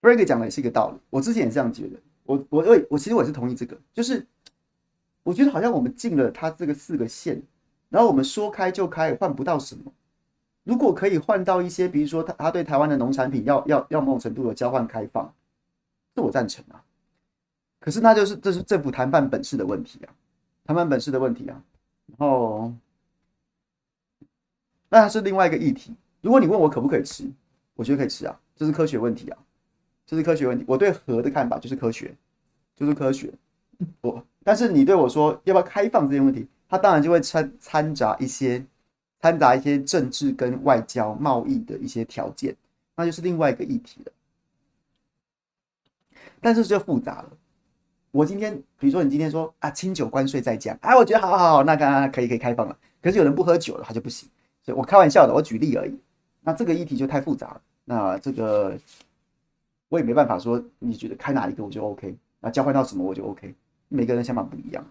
Frank 讲的也是一个道理，我之前也这样觉得。我我我我其实我是同意这个，就是我觉得好像我们进了他这个四个县，然后我们说开就开，换不到什么。如果可以换到一些，比如说他他对台湾的农产品要要要某种程度的交换开放，这我赞成啊。可是那就是这是政府谈判本事的问题啊。谈判本事的问题啊，然后那它是另外一个议题。如果你问我可不可以吃，我觉得可以吃啊，这是科学问题啊，这是科学问题。我对核的看法就是科学，就是科学。我但是你对我说要不要开放这些问题，它当然就会掺掺杂一些掺杂一些政治跟外交贸易的一些条件，那就是另外一个议题了。但是就复杂了。我今天，比如说你今天说啊，清酒关税再降，哎，我觉得好好好，那刚刚可以可以开放了。可是有人不喝酒了，他就不行。所以我开玩笑的，我举例而已。那这个议题就太复杂了。那这个我也没办法说，你觉得开哪一个我就 OK，那交换到什么我就 OK。每个人想法不一样。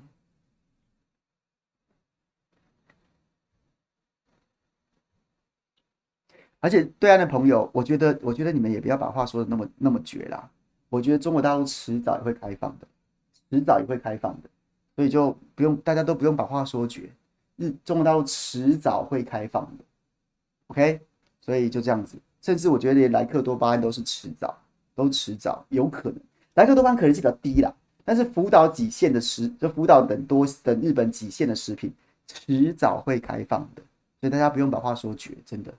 而且对岸的朋友，我觉得，我觉得你们也不要把话说的那么那么绝啦。我觉得中国大陆迟早也会开放的。迟早也会开放的，所以就不用，大家都不用把话说绝。日中国大陆迟早会开放的，OK，所以就这样子。甚至我觉得连莱克多巴胺都是迟早，都迟早有可能。莱克多巴胺可能性比较低啦，但是福岛几线的食，就福岛等多等日本几线的食品，迟早会开放的，所以大家不用把话说绝，真的。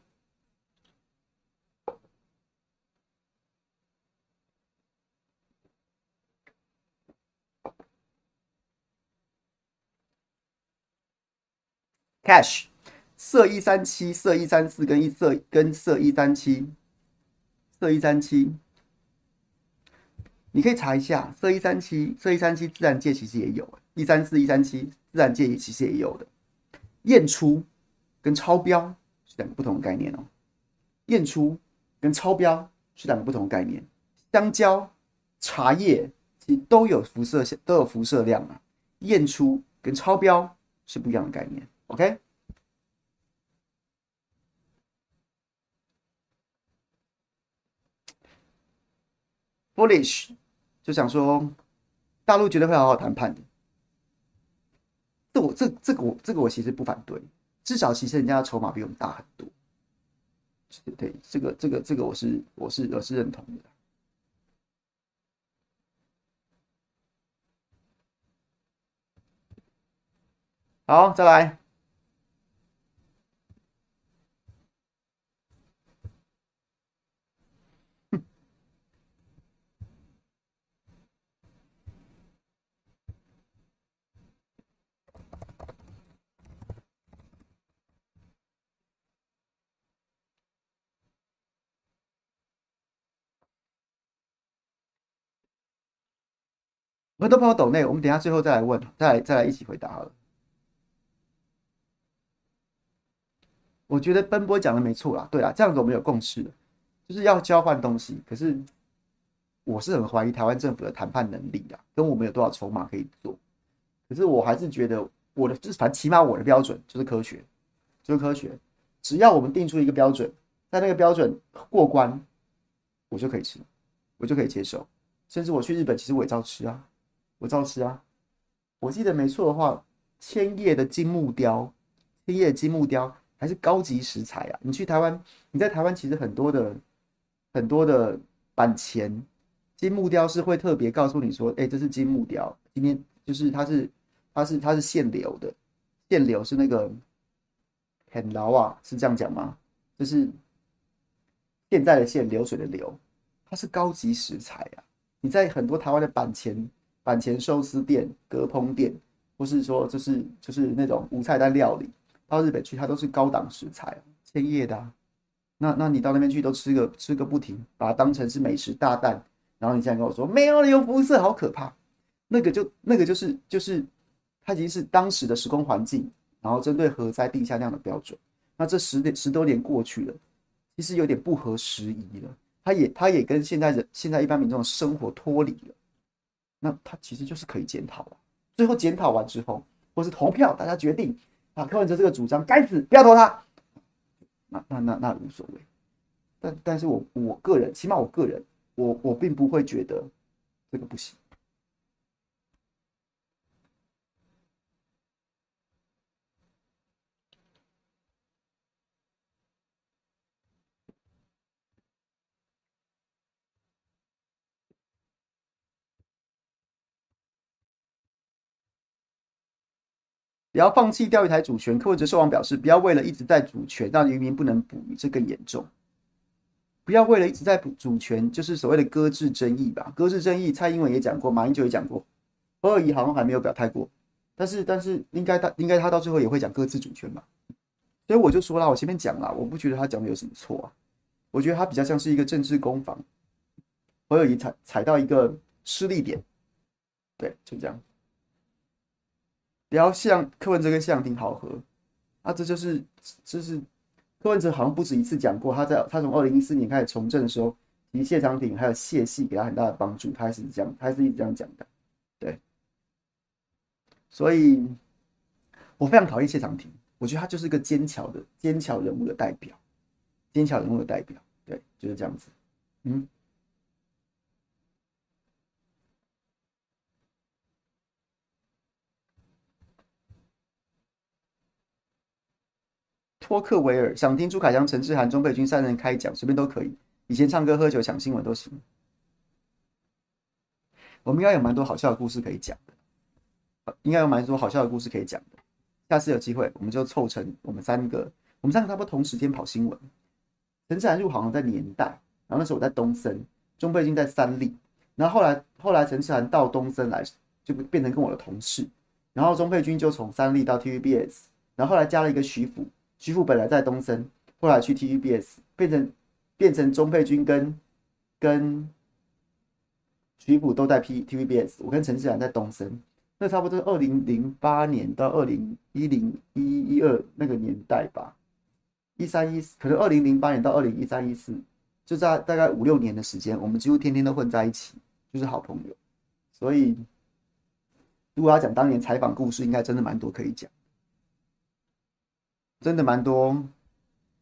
Cash 色一三七、色一三四跟一色跟色一三七、色一三七，你可以查一下色一三七、色一三七自然界其实也有，一三四、一三七自然界也其实也有的。验出跟超标是两个不同的概念哦。验出跟超标是两个不同的概念。香蕉、茶叶其实都有辐射都有辐射量啊。验出跟超标是不一样的概念。OK，Foolish、就想说，大陆绝对会好好谈判的。这我这这个我这个我其实不反对，至少其实人家的筹码比我们大很多。对，这个这个这个我是我是我是认同的。好，再来。很多朋友抖内，我们等下最后再来问，再来再来一起回答好了。我觉得奔波讲的没错啦，对啦，这样子我们有共识了，就是要交换东西。可是我是很怀疑台湾政府的谈判能力啊，跟我们有多少筹码可以做。可是我还是觉得我的就是反正起码我的标准就是科学，就是科学。只要我们定出一个标准，在那个标准过关，我就可以吃，我就可以接受。甚至我去日本，其实我也照吃啊。我照吃啊！我记得没错的话，千叶的金木雕，千叶的金木雕还是高级食材啊！你去台湾，你在台湾其实很多的很多的板前金木雕是会特别告诉你说，哎、这是金木雕，今天就是它是它是它是限流的，限流是那个很牢啊，是这样讲吗？就是现在的限流水的流，它是高级食材啊！你在很多台湾的板前。板前寿司店、割烹店，或是说就是就是那种无菜单料理，到日本去它都是高档食材，千叶的。那那你到那边去都吃个吃个不停，把它当成是美食大蛋，然后你现在跟我说没有了，有辐射，好可怕。那个就那个就是就是它已经是当时的时空环境，然后针对核灾定下那样的标准。那这十年十多年过去了，其实有点不合时宜了。它也它也跟现在人现在一般民众的生活脱离了。那他其实就是可以检讨了，最后检讨完之后，或是投票，大家决定啊，柯文哲这个主张该死，不要投他。那那那那无所谓，但但是我我个人，起码我个人，我我并不会觉得这个不行。不要放弃钓鱼台主权。柯文哲受访表示，不要为了一直在主权，让渔民不能捕鱼，这更严重。不要为了一直在主权，就是所谓的搁置争议吧。搁置争议，蔡英文也讲过，马英九也讲过，侯友宜好像还没有表态过。但是，但是应该他应该他到最后也会讲搁置主权吧。所以我就说了，我前面讲了，我不觉得他讲的有什么错啊。我觉得他比较像是一个政治攻防，侯友宜踩踩到一个失利点，对，就这样。不要像柯文哲跟谢长廷好合啊！这就是，就是柯文哲好像不止一次讲过，他在他从二零一四年开始从政的时候，其实谢长廷还有谢系给他很大的帮助，他还是这样，他是一直这样讲的。对，所以我非常讨厌谢长廷，我觉得他就是一个奸巧的奸巧人物的代表，奸巧人物的代表，对，就是这样子，嗯。托克维尔想听朱凯翔、陈志涵、钟佩君三人开讲，随便都可以。以前唱歌、喝酒、抢新闻都行。我们应该有蛮多好笑的故事可以讲的，应该有蛮多好笑的故事可以讲的。下次有机会，我们就凑成我们三个，我们三个差不多同时间跑新闻。陈志涵入行在年代，然后那时候我在东森，钟佩君在三立，然后后来后来陈志涵到东森来，就变成跟我的同事，然后钟佩君就从三立到 TVBS，然后后来加了一个徐福，徐福本来在东森，后来去 TVBS，变成变成钟佩君跟跟。徐福都在 P TVBS，我跟陈志然在东森，那差不多二零零八年到二零一零一一二那个年代吧，一三一四可能二零零八年到二零一三一四，就在大概五六年的时间，我们几乎天天都混在一起，就是好朋友。所以如果要讲当年采访故事，应该真的蛮多可以讲，真的蛮多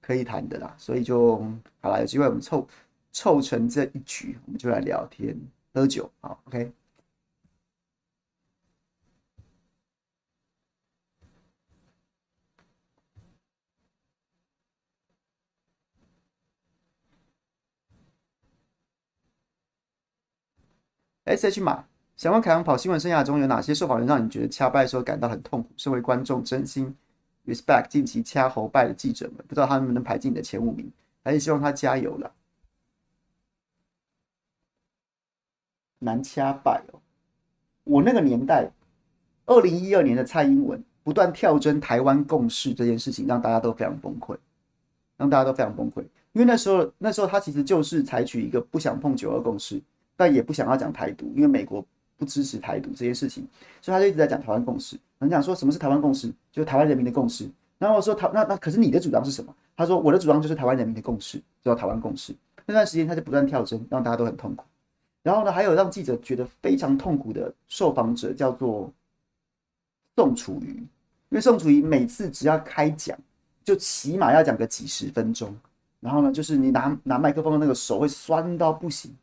可以谈的啦。所以就好了，有机会我们凑凑成这一局，我们就来聊天。喝酒，好，OK。SH 马，想问凯洋跑新闻生涯中有哪些受访人让你觉得掐败的时候感到很痛苦？身为观众，真心 respect 近期掐喉败的记者们，不知道他能不能排进你的前五名，还是希望他加油了。难掐败哦！我那个年代，二零一二年的蔡英文不断跳针台湾共识这件事情，让大家都非常崩溃，让大家都非常崩溃。因为那时候，那时候他其实就是采取一个不想碰九二共识，但也不想要讲台独，因为美国不支持台独这件事情，所以他就一直在讲台湾共识。很讲说什么是台湾共识，就是台湾人民的共识。然后我说台那那可是你的主张是什么？他说我的主张就是台湾人民的共识，叫台湾共识。那段时间他就不断跳针，让大家都很痛苦。然后呢，还有让记者觉得非常痛苦的受访者叫做宋楚瑜，因为宋楚瑜每次只要开讲，就起码要讲个几十分钟。然后呢，就是你拿拿麦克风的那个手会酸到不行。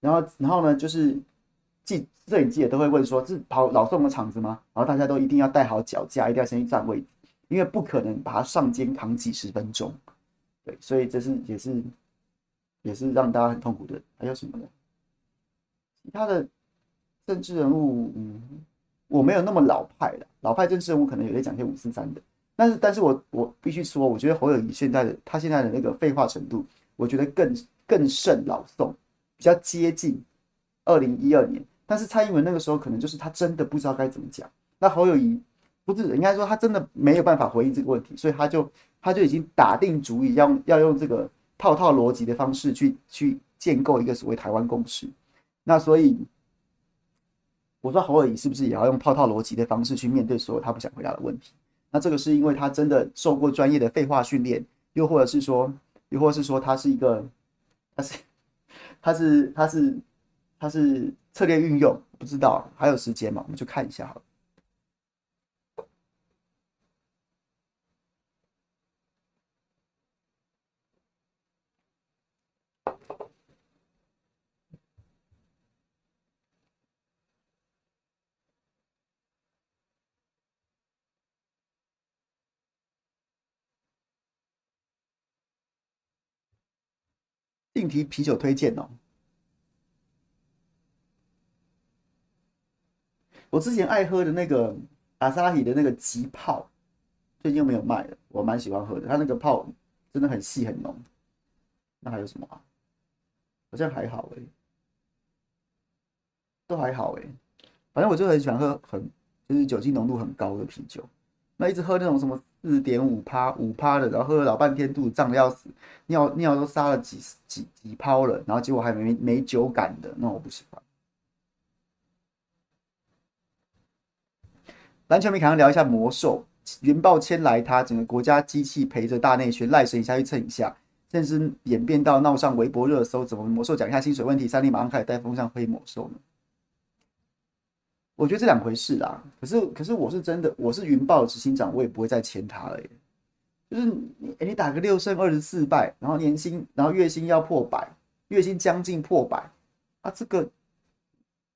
然后，然后呢，就是记摄影记者都会问说：“是跑老宋的场子吗？”然后大家都一定要带好脚架，一定要先去占位，因为不可能把他上肩扛几十分钟。对，所以这是也是也是让大家很痛苦的。还有什么呢？其他的政治人物，嗯，我没有那么老派了。老派政治人物可能有些讲些五四三的，但是，但是我我必须说，我觉得侯友宜现在的他现在的那个废话程度，我觉得更更胜老宋，比较接近二零一二年。但是蔡英文那个时候，可能就是他真的不知道该怎么讲。那侯友宜不是应该说他真的没有办法回应这个问题，所以他就他就已经打定主意要要用这个套套逻辑的方式去去建构一个所谓台湾共识。那所以，我说侯友宜是不是也要用套套逻辑的方式去面对所有他不想回答的问题？那这个是因为他真的受过专业的废话训练，又或者是说，又或者是说他是一个，他是，他是，他是，他是策略运用，不知道，还有时间嘛？我们就看一下好了。定提啤酒推荐哦，我之前爱喝的那个阿萨希的那个急泡，最近又没有卖了，我蛮喜欢喝的，它那个泡真的很细很浓。那还有什么啊？好像还好哎，都还好哎，反正我就很喜欢喝很就是酒精浓度很高的啤酒，那一直喝那种什么。四点五趴，五趴的，然后喝了老半天，肚子胀的要死，尿尿都撒了几几几泡了，然后结果还没没酒感的，那我不喜欢。篮球迷，可能聊一下魔兽，云豹签来他，整个国家机器陪着大内宣，赖神下去蹭一下，甚至演变到闹上微博热搜，怎么魔兽讲一下薪水问题，三立马上开始带风向黑魔兽呢？我觉得这两回事啦，可是可是我是真的，我是云豹的执行长，我也不会再签他了。就是你，你打个六胜二十四败，然后年薪，然后月薪要破百，月薪将近破百啊，这个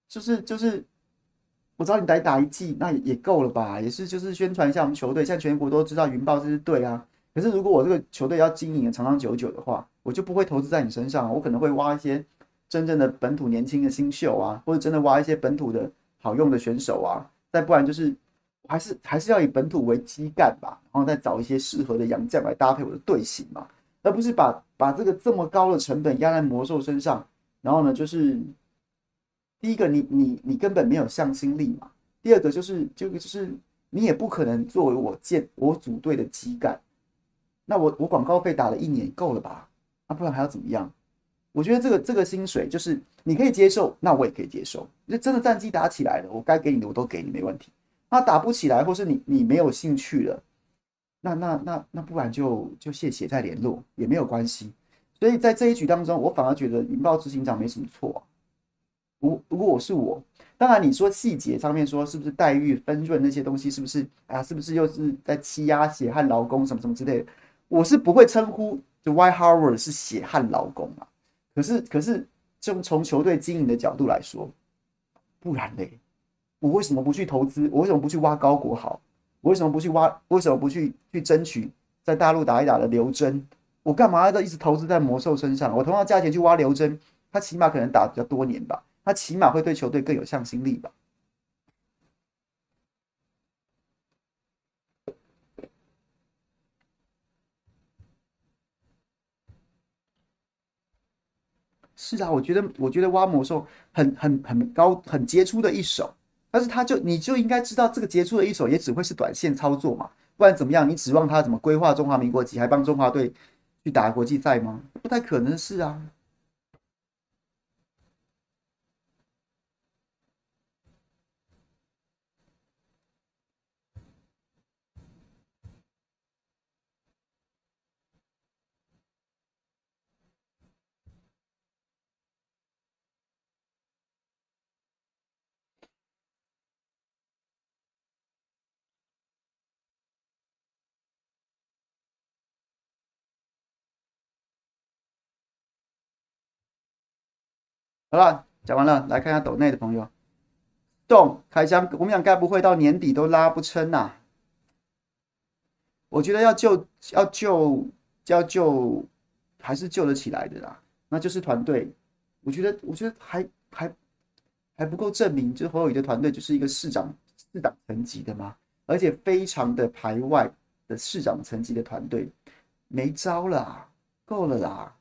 就是就是，我知道你来打一季，那也够了吧？也是就是宣传一下我们球队，现在全国都知道云豹这支队啊。可可是如果我这个球队要经营的长长久久的话，我就不会投资在你身上，我可能会挖一些真正的本土年轻的新秀啊，或者真的挖一些本土的好用的选手啊，再不然就是还是还是要以本土为基干吧，然后再找一些适合的洋将来搭配我的队形嘛，而不是把把这个这么高的成本压在魔兽身上，然后呢，就是第一个你你你根本没有向心力嘛，第二个就是这个就是你也不可能作为我建我组队的基干。那我我广告费打了一年够了吧？啊，不然还要怎么样？我觉得这个这个薪水就是你可以接受，那我也可以接受。就真的战绩打起来了，我该给你的我都给你，没问题。那打不起来，或是你你没有兴趣了，那那那那不然就就谢谢再联络也没有关系。所以在这一局当中，我反而觉得云豹执行长没什么错啊。如如果我是我，当然你说细节上面说是不是待遇分润那些东西是不是啊？是不是又是在欺压血汗劳工什么什么之类的？我是不会称呼就 Dwight Howard 是血汗劳工啊，可是可是就从球队经营的角度来说，不然嘞，我为什么不去投资？我为什么不去挖高国豪？我为什么不去挖？为什么不去去争取在大陆打一打的刘铮？我干嘛要一直投资在魔兽身上？我同样价钱去挖刘铮，他起码可能打比较多年吧，他起码会对球队更有向心力吧。是啊，我觉得，我觉得挖魔兽很很很高很杰出的一手，但是他就你就应该知道，这个杰出的一手也只会是短线操作嘛，不然怎么样？你指望他怎么规划中华民国籍，还帮中华队去打国际赛吗？不太可能是啊。好了，讲完了，来看一下抖内的朋友。动开箱，我们俩该不会到年底都拉不撑呐、啊？我觉得要救，要救，要救，还是救得起来的啦。那就是团队，我觉得，我觉得还还还不够证明，就是侯友宜的团队就是一个市长、市长层级的吗，而且非常的排外的市长层级的团队，没招了，够了啦，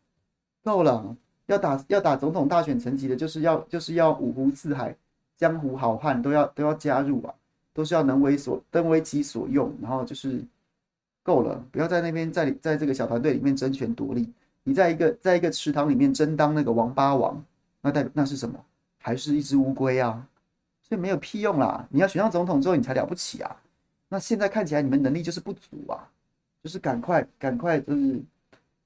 够了。要打要打总统大选层级的，就是要就是要五湖四海江湖好汉都要都要加入啊，都是要能为所能为己所用，然后就是够了，不要在那边在在这个小团队里面争权夺利。你在一个在一个池塘里面争当那个王八王，那代表那是什么？还是一只乌龟啊？所以没有屁用啦！你要选上总统之后，你才了不起啊！那现在看起来你们能力就是不足啊，就是赶快赶快就是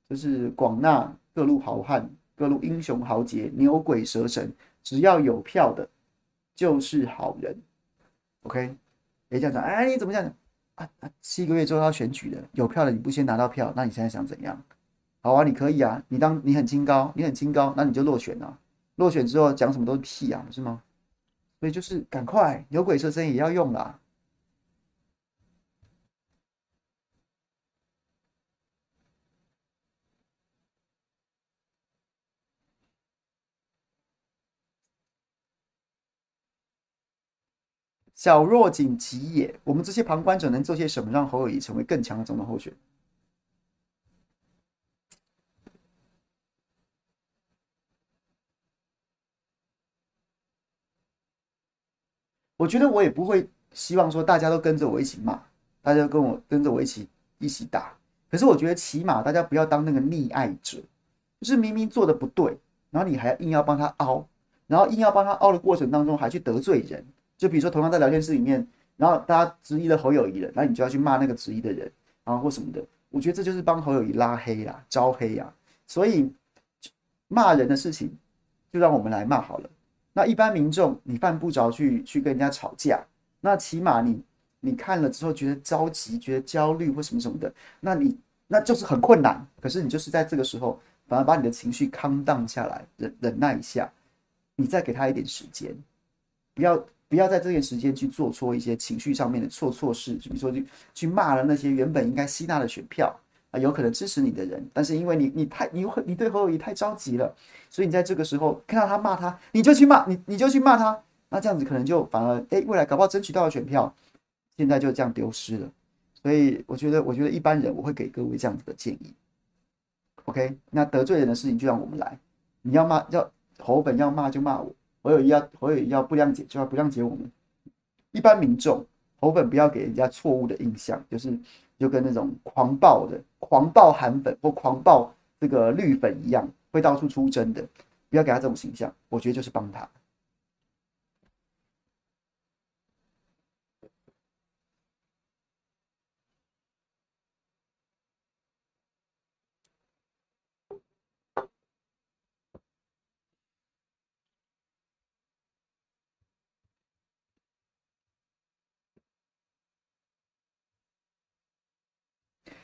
就是广纳各路好汉。各路英雄豪杰、牛鬼蛇神，只要有票的，就是好人。OK，哎，这样讲，哎，你怎么讲啊？啊，七个月之后要选举的，有票的你不先拿到票，那你现在想怎样？好啊，你可以啊，你当你很清高，你很清高，那你就落选啊。落选之后讲什么都是屁啊，不是吗？所以就是赶快，牛鬼蛇神也要用啦。小若仅急也。我们这些旁观者能做些什么，让侯友宜成为更强的总统候选人？我觉得我也不会希望说大家都跟着我一起骂，大家都跟我跟着我一起一起打。可是我觉得起码大家不要当那个溺爱者，就是明明做的不对，然后你还硬要帮他凹，然后硬要帮他凹的过程当中还去得罪人。就比如说，同样在聊天室里面，然后大家质疑了侯友谊了，然后你就要去骂那个质疑的人，然后或什么的。我觉得这就是帮侯友谊拉黑啦、招黑呀。所以骂人的事情，就让我们来骂好了。那一般民众，你犯不着去去跟人家吵架。那起码你你看了之后觉得着急、觉得焦虑或什么什么的，那你那就是很困难。可是你就是在这个时候，反而把你的情绪 calm down 下来，忍忍耐一下，你再给他一点时间，不要。不要在这段时间去做错一些情绪上面的错错事，就比如说去去骂了那些原本应该吸纳的选票，啊，有可能支持你的人，但是因为你你太你你对侯友谊太着急了，所以你在这个时候看到他骂他，你就去骂你你就去骂他，那这样子可能就反而哎、未来搞不好争取到的选票，现在就这样丢失了。所以我觉得，我觉得一般人我会给各位这样子的建议。OK，那得罪人的事情就让我们来，你要骂要侯本要骂就骂我，我有要我有要不谅解就要不谅解我们。一般民众侯粉不要给人家错误的印象，就是就跟那种狂暴的狂暴韩粉或狂暴这个绿粉一样，会到处出征的，不要给他这种形象。我觉得就是帮他。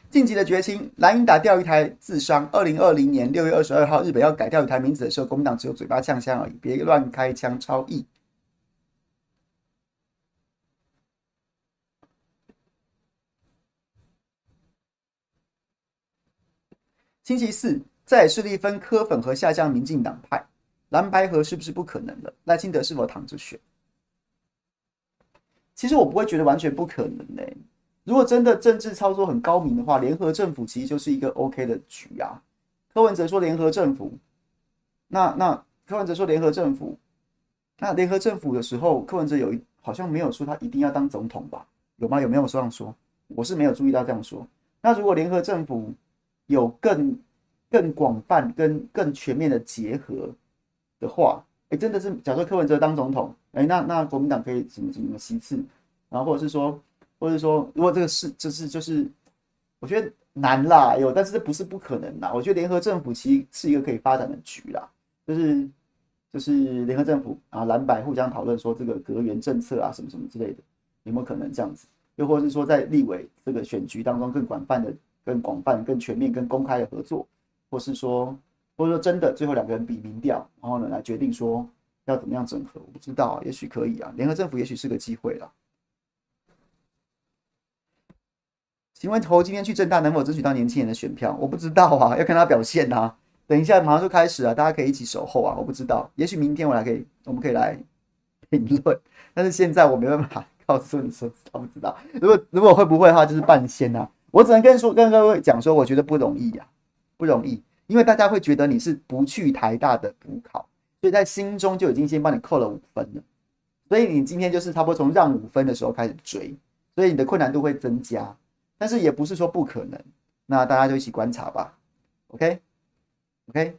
晋级的决心，蓝营打钓鱼台自伤。二零二零年六月二十二号，日本要改钓鱼台名字的时候，国民党只有嘴巴呛呛而已，别乱开枪，超意。星期四，在势力分科粉和下降民进党派，蓝白合是不是不可能了？赖清德是否躺着选？其实我不会觉得完全不可能呢、如果真的政治操作很高明的话，联合政府其实就是一个 OK 的局啊。柯文哲说联合政府，那那柯文哲说联合政府，那联合政府的时候，柯文哲有一好像没有说他一定要当总统吧？有吗？有没有这样说？我是没有注意到这样说。那如果联合政府有更更广泛、跟更全面的结合的话，哎，真的是假设柯文哲当总统，哎，那那国民党可以怎么怎么席次，然后或者是说。或者说，如果这个是就是就是，我觉得难啦，有，但是这不是不可能啦。我觉得联合政府其实是一个可以发展的局啦，就是就是联合政府啊，蓝白互相讨论说这个隔员政策啊，什么什么之类的，有没有可能这样子？又或者是说在立委这个选举当中更广泛的、更广泛、更全面、更公开的合作，或是说，或者说真的最后两个人比民调，然后呢来决定说要怎么样整合？我不知道啊，也许可以啊，联合政府也许是个机会啦。请问侯今天去政大能否争取到年轻人的选票？我不知道啊，要看他表现啊。等一下马上就开始啊，大家可以一起守候啊。我不知道，也许明天我来可以，我们可以来评论。但是现在我没办法告诉你说知道不知道。如果如果会不会的话，就是半仙啊。我只能跟说跟各位讲说，我觉得不容易呀、啊，不容易，因为大家会觉得你是不去台大的补考，所以在心中就已经先帮你扣了五分了。所以你今天就是差不多从让五分的时候开始追，所以你的困难度会增加。但是也不是说不可能，那大家就一起观察吧。OK，OK。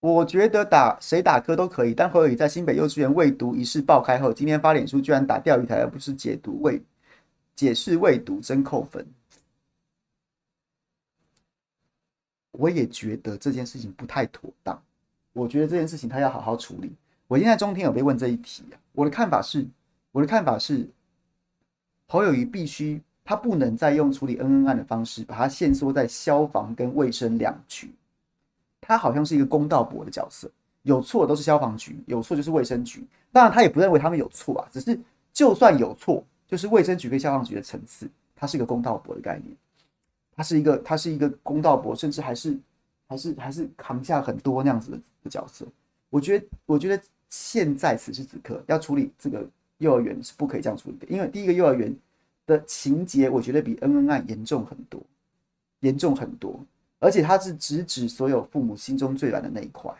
我觉得打谁打科都可以，但侯友宜在新北幼稚园未读一事爆开后，今天发脸书居然打钓鱼台，而不是解读未解释未读，真扣分。我也觉得这件事情不太妥当，我觉得这件事情他要好好处理。我现在中天有被问这一题啊，我的看法是，我的看法是，侯友谊必须他不能再用处理恩恩案的方式把它限缩在消防跟卫生两局，他好像是一个公道伯的角色，有错都是消防局，有错就是卫生局。当然他也不认为他们有错啊，只是就算有错，就是卫生局跟消防局的层次，它是一个公道伯的概念。他是一个，他是一个公道伯，甚至还是，还是，还是扛下很多那样子的角色。我觉得，我觉得现在此时此刻要处理这个幼儿园是不可以这样处理的，因为第一个幼儿园的情节，我觉得比恩恩案严重很多，严重很多，而且他是直指所有父母心中最软的那一块，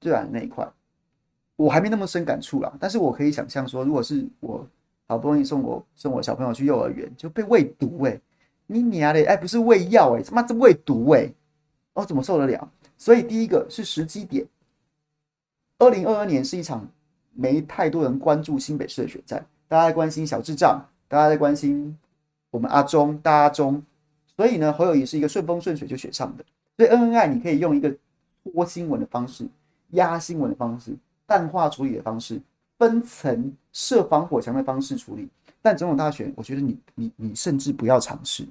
最软的那一块。我还没那么深感触啦，但是我可以想象说，如果是我好不容易送我送我小朋友去幼儿园，就被喂毒诶。你娘嘞！哎，不是喂药哎，他妈这喂毒哎！哦，怎么受得了？所以第一个是时机点。二零二二年是一场没太多人关注新北市的选战，大家在关心小智障，大家在关心我们阿中大阿中，所以呢，侯友宜是一个顺风顺水就选上的。所以恩恩爱你可以用一个播新闻的方式、压新闻的方式、淡化处理的方式、分层设防火墙的方式处理。但总统大选，我觉得你你你甚至不要尝试，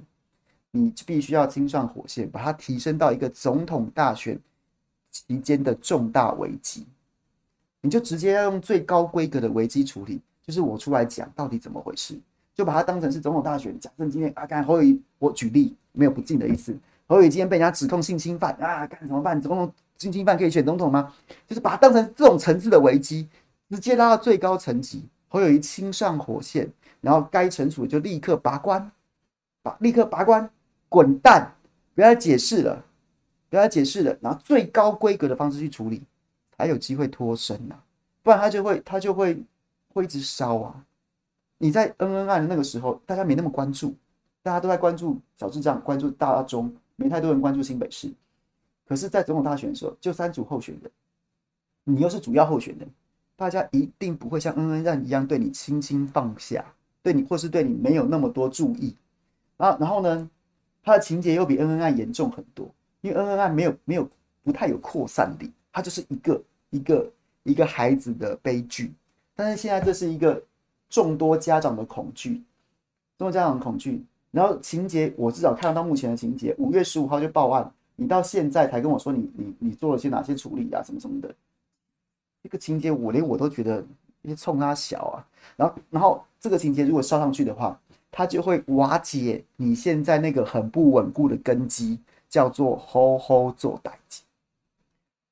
你必须要亲上火线，把它提升到一个总统大选期间的重大危机，你就直接要用最高规格的危机处理，就是我出来讲到底怎么回事，就把它当成是总统大选。假设今天啊，干侯友，我举例没有不敬的意思，侯友今天被人家指控性侵犯啊，干怎么办？总统性侵犯可以选总统吗？就是把它当成这种层次的危机，直接拉到最高层级，侯友宜亲上火线，然后该惩处就立刻拔关，把立刻拔关。滚蛋！不要解释了，不要解释了。然后最高规格的方式去处理，才有机会脱身呐、不然他就会他就会会一直烧啊。你在恩恩案的那个时候，大家没那么关注，大家都在关注小智障，关注大中，没太多人关注新北市。可是，在总统大选的时候，就三组候选人，你又是主要候选人，大家一定不会像恩恩案一样对你轻轻放下，对你或是对你没有那么多注意啊。然后呢？他的情节又比恩恩案严重很多，因为恩恩案没有没有不太有扩散力，它就是一个一个一个孩子的悲剧。但是现在这是一个众多家长的恐惧，众多家长的恐惧。然后情节我至少看到到目前的情节，五月十五号就报案，你到现在才跟我说你你你做了些哪些处理啊，什么什么的。这个情节我连我都觉得一些冲他小啊。然后然后这个情节如果烧上去的话。它就会瓦解你现在那个很不稳固的根基，叫做“好好做代志”。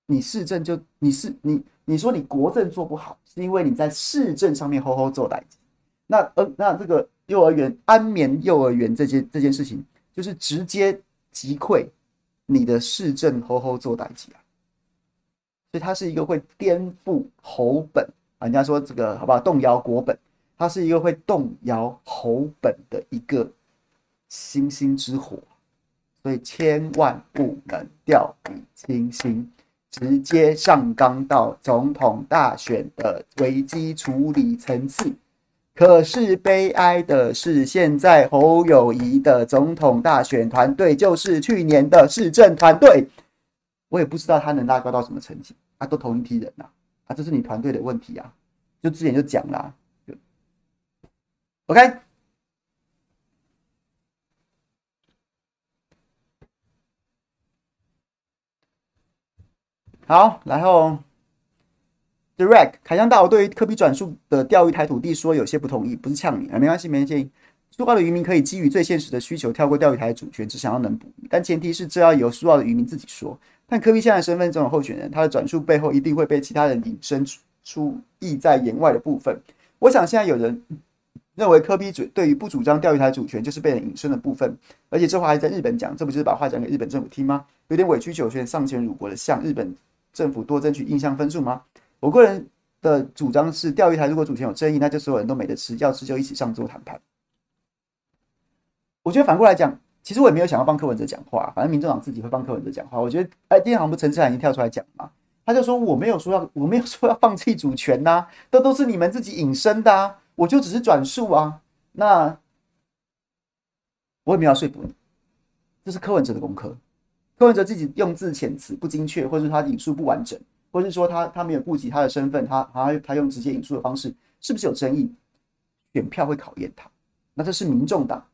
你市政就你是你你说你国政做不好，是因为你在市政上面“好好做代志”。那呃那这个幼儿园安眠幼儿园这件这件事情，就是直接击溃你的市政“好好做代志”啊。所以它是一个会颠覆侯本人家说这个好不好？动摇国本。它是一个会动摇侯本的一个星星之火，所以千万不能掉以轻心，直接上纲到总统大选的危机处理层次。可是悲哀的是，现在侯友谊的总统大选团队就是去年的市政团队，我也不知道他能拉高到什么成绩啊，都同一批人呐，啊这是你团队的问题啊，就之前就讲了。OK，好，然后 Direct 凯江大佬对于科比转述的钓鱼台土地说有些不同意，不是呛你啊，没关系，没关系。苏澳的渔民可以基于最现实的需求跳过钓鱼台的主权，只想要能捕鱼，但前提是这要由苏澳的渔民自己说。但柯 P 现在身份这种候选人，他的转述背后一定会被其他人引申出意在言外的部分。我想现在有人。认为柯 P 主对于不主张钓鱼台主权就是被人引申的部分，而且这话还在日本讲，这不就是把话讲给日本政府听吗？有点委曲求全、丧权辱国的向日本政府多争取印象分数吗？我个人的主张是，钓鱼台如果主权有争议，那就所有人都没得吃，要吃就一起上桌谈判。我觉得反过来讲，其实我也没有想要帮柯文哲讲话，反正民众党自己会帮柯文哲讲话。我觉得，哎，第一行不陈志涵已经跳出来讲嘛，他就说我没有说要，我没有说要放弃主权呐、啊，这都是你们自己引申的啊。我就只是转述啊，那我也没有要说服你，这是柯文哲的功课。柯文哲自己用字遣词不精确，或者是他引述不完整，或者是说他他没有顾及他的身份，他他他用直接引述的方式，是不是有争议？选票会考验他，那这是民众党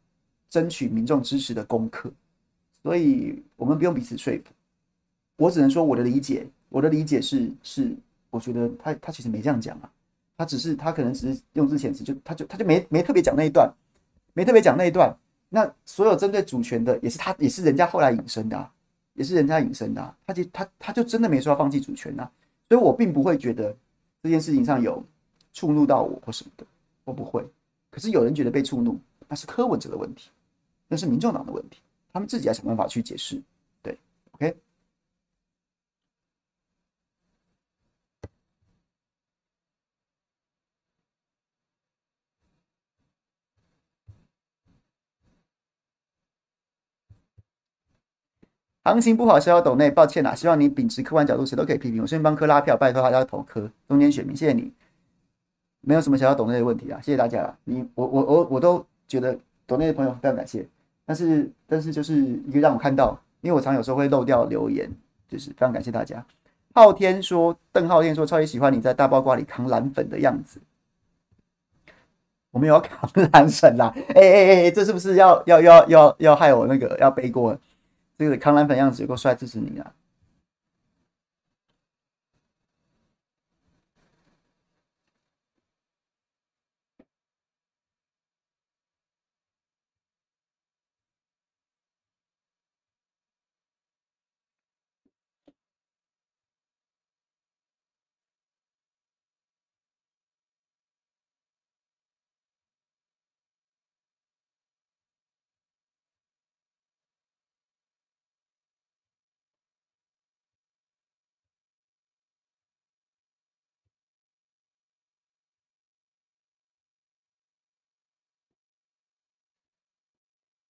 争取民众支持的功课，所以我们不用彼此说服。我只能说我的理解，我的理解是是，我觉得他他其实没这样讲啊。他只是，他可能只是用字遣词，就他就他就没没特别讲那一段，没特别讲那一段。那所有针对主权的，也是他，也是人家后来引申的，啊，也是人家引申的，啊。他就他他就真的没说要放弃主权，啊，所以我并不会觉得这件事情上有触怒到我或什么的，我不会。可是有人觉得被触怒，那是柯文哲的问题，那是民众党的问题，他们自己要想办法去解释。对，OK。行情不好，小小抖内，抱歉啦。希望你秉持客观角度，谁都可以批评。我顺便帮科拉票，拜托大家投科中间选民，谢谢你。没有什么小小抖内的问题啊，谢谢大家。你我我我我都觉得懂内的朋友非常感谢，但是但是就是一个让我看到，因为我常有时候会漏掉留言，就是非常感谢大家。昊天说，邓昊天说，超级喜欢你在大包瓜里扛蓝粉的样子。我们有要扛蓝粉啦！哎哎哎，这是不是要要要要要害我那个要背锅？这个扛蓝粉样子够帅，支持你啊！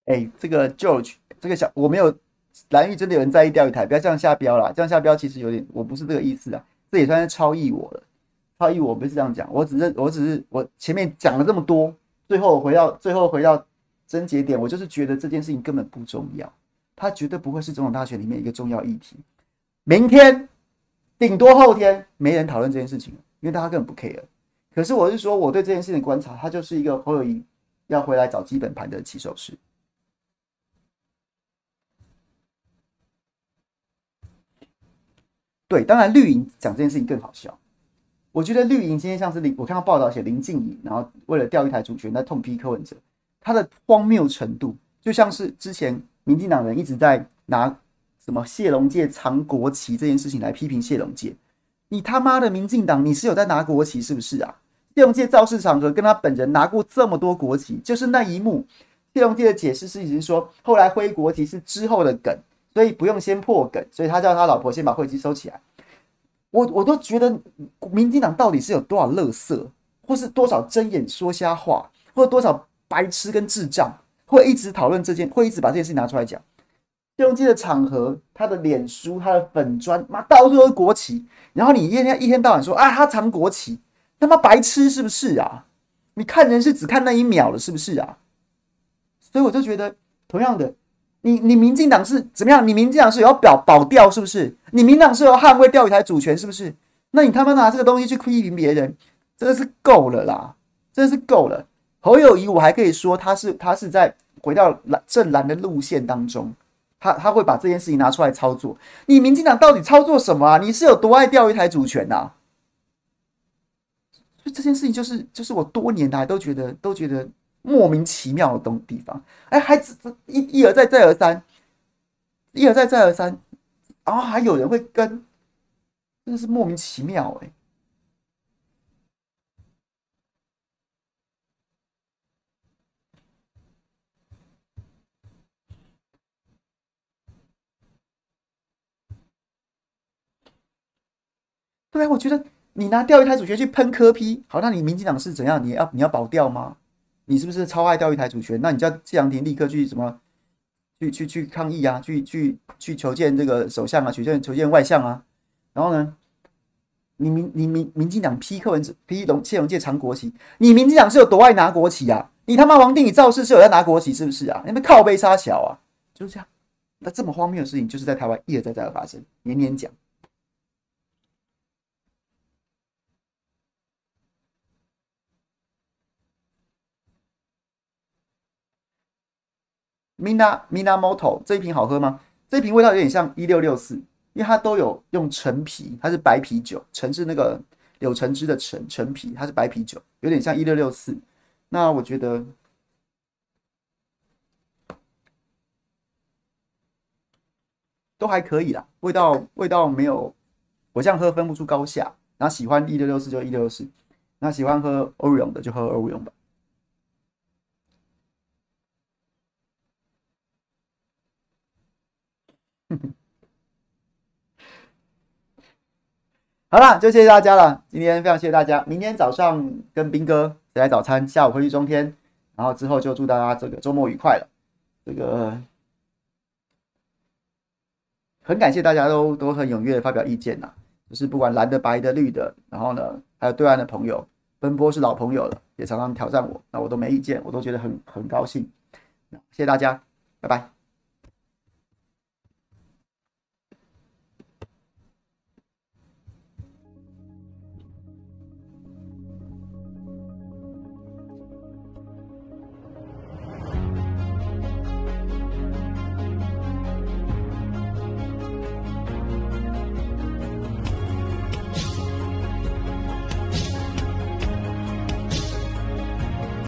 哎、这个 George，这个小我没有蓝玉真的有人在意钓鱼台，不要这样下标啦。这样下标其实有点，我不是这个意思啊，这也算是超意我了。超意我不是这样讲，我只是我只是我前面讲了这么多，最后回到最后回到症结点，我就是觉得这件事情根本不重要，它绝对不会是总统大选里面一个重要议题。明天顶多后天没人讨论这件事情，因为大家根本不 care。可是我是说，我对这件事情的观察，它就是一个侯友宜要回来找基本盘的起手式。对，当然绿营讲这件事情更好笑。我觉得绿营今天像是林，我看到报道写林静怡，然后为了钓一台主权在痛批柯文哲，他的荒谬程度就像是之前民进党人一直在拿什么谢龙介藏国旗这件事情来批评谢龙介。你他妈的民进党，你是有在拿国旗是不是啊？谢龙介造势场合跟他本人拿过这么多国旗，就是那一幕。谢龙介的解释是，已经说后来挥国旗是之后的梗。所以不用先破梗，所以他叫他老婆先把会计收起来。我我都觉得民进党到底是有多少垃圾，或是多少睁眼说瞎话，或者多少白痴跟智障，会一直讨论这件，会一直把这件事拿出来讲。谢龙介的场合，他的脸书，他的粉砖，妈到处都是国旗，然后你一天一天到晚说啊，他藏国旗，他妈白痴是不是啊？你看人是只看那一秒了是不是啊？所以我就觉得，同样的。你你民进党是怎么样？你民进党是有要表保钓是不是？你民党是有捍卫钓鱼台主权是不是？那你他妈拿这个东西去批评别人，真的是够了啦！真的是够了。侯友谊我还可以说他是他是在回到蓝正蓝的路线当中，他他会把这件事情拿出来操作。你民进党到底操作什么啊？你是有多爱钓鱼台主权呐？所以这件事情就是就是我多年来都觉得都觉得。莫名其妙的东地方，哎，还只只一一而再再而三，一而再再而三，然后还有人会跟，真的是莫名其妙哎。对啊，我觉得你拿钓鱼台主权去喷科批好，那你民进党是怎样？你要你要保钓吗？你是不是超爱钓鱼台主权？那你叫谢长廷立刻去什么？去去去抗议啊！去去去求见这个首相啊！求见求见外相啊！然后呢？你民你民民进党批柯文哲批龙谢龙介藏国旗，你民进党是有多爱拿国旗啊？你他妈王定宇造势是有在拿国旗是不是啊？你们靠背杀小啊！就是这样。那这么荒谬的事情，就是在台湾一而再再而发生，年年讲。Mina Minamoto 这一瓶好喝吗？这一瓶味道有点像一六六四，因为它都有用陈皮，它是白啤酒，陈是那个柳橙汁的陈，陈皮它是白啤酒，有点像一六六四。那我觉得都还可以啦，味道味道没有，我这样喝分不出高下。然后喜欢一六六四就一六六四，那喜欢喝欧永的就喝欧永吧。好了，就谢谢大家了。今天非常谢谢大家。明天早上跟兵哥谁来早餐，下午回去中天，然后之后就祝大家这个周末愉快了。这个很感谢大家都都很踊跃的发表意见呐，就是不管蓝的、白的、绿的，然后呢，还有对岸的朋友，奔波是老朋友了，也常常挑战我，那我都没意见，我都觉得很很高兴。谢谢大家，拜拜。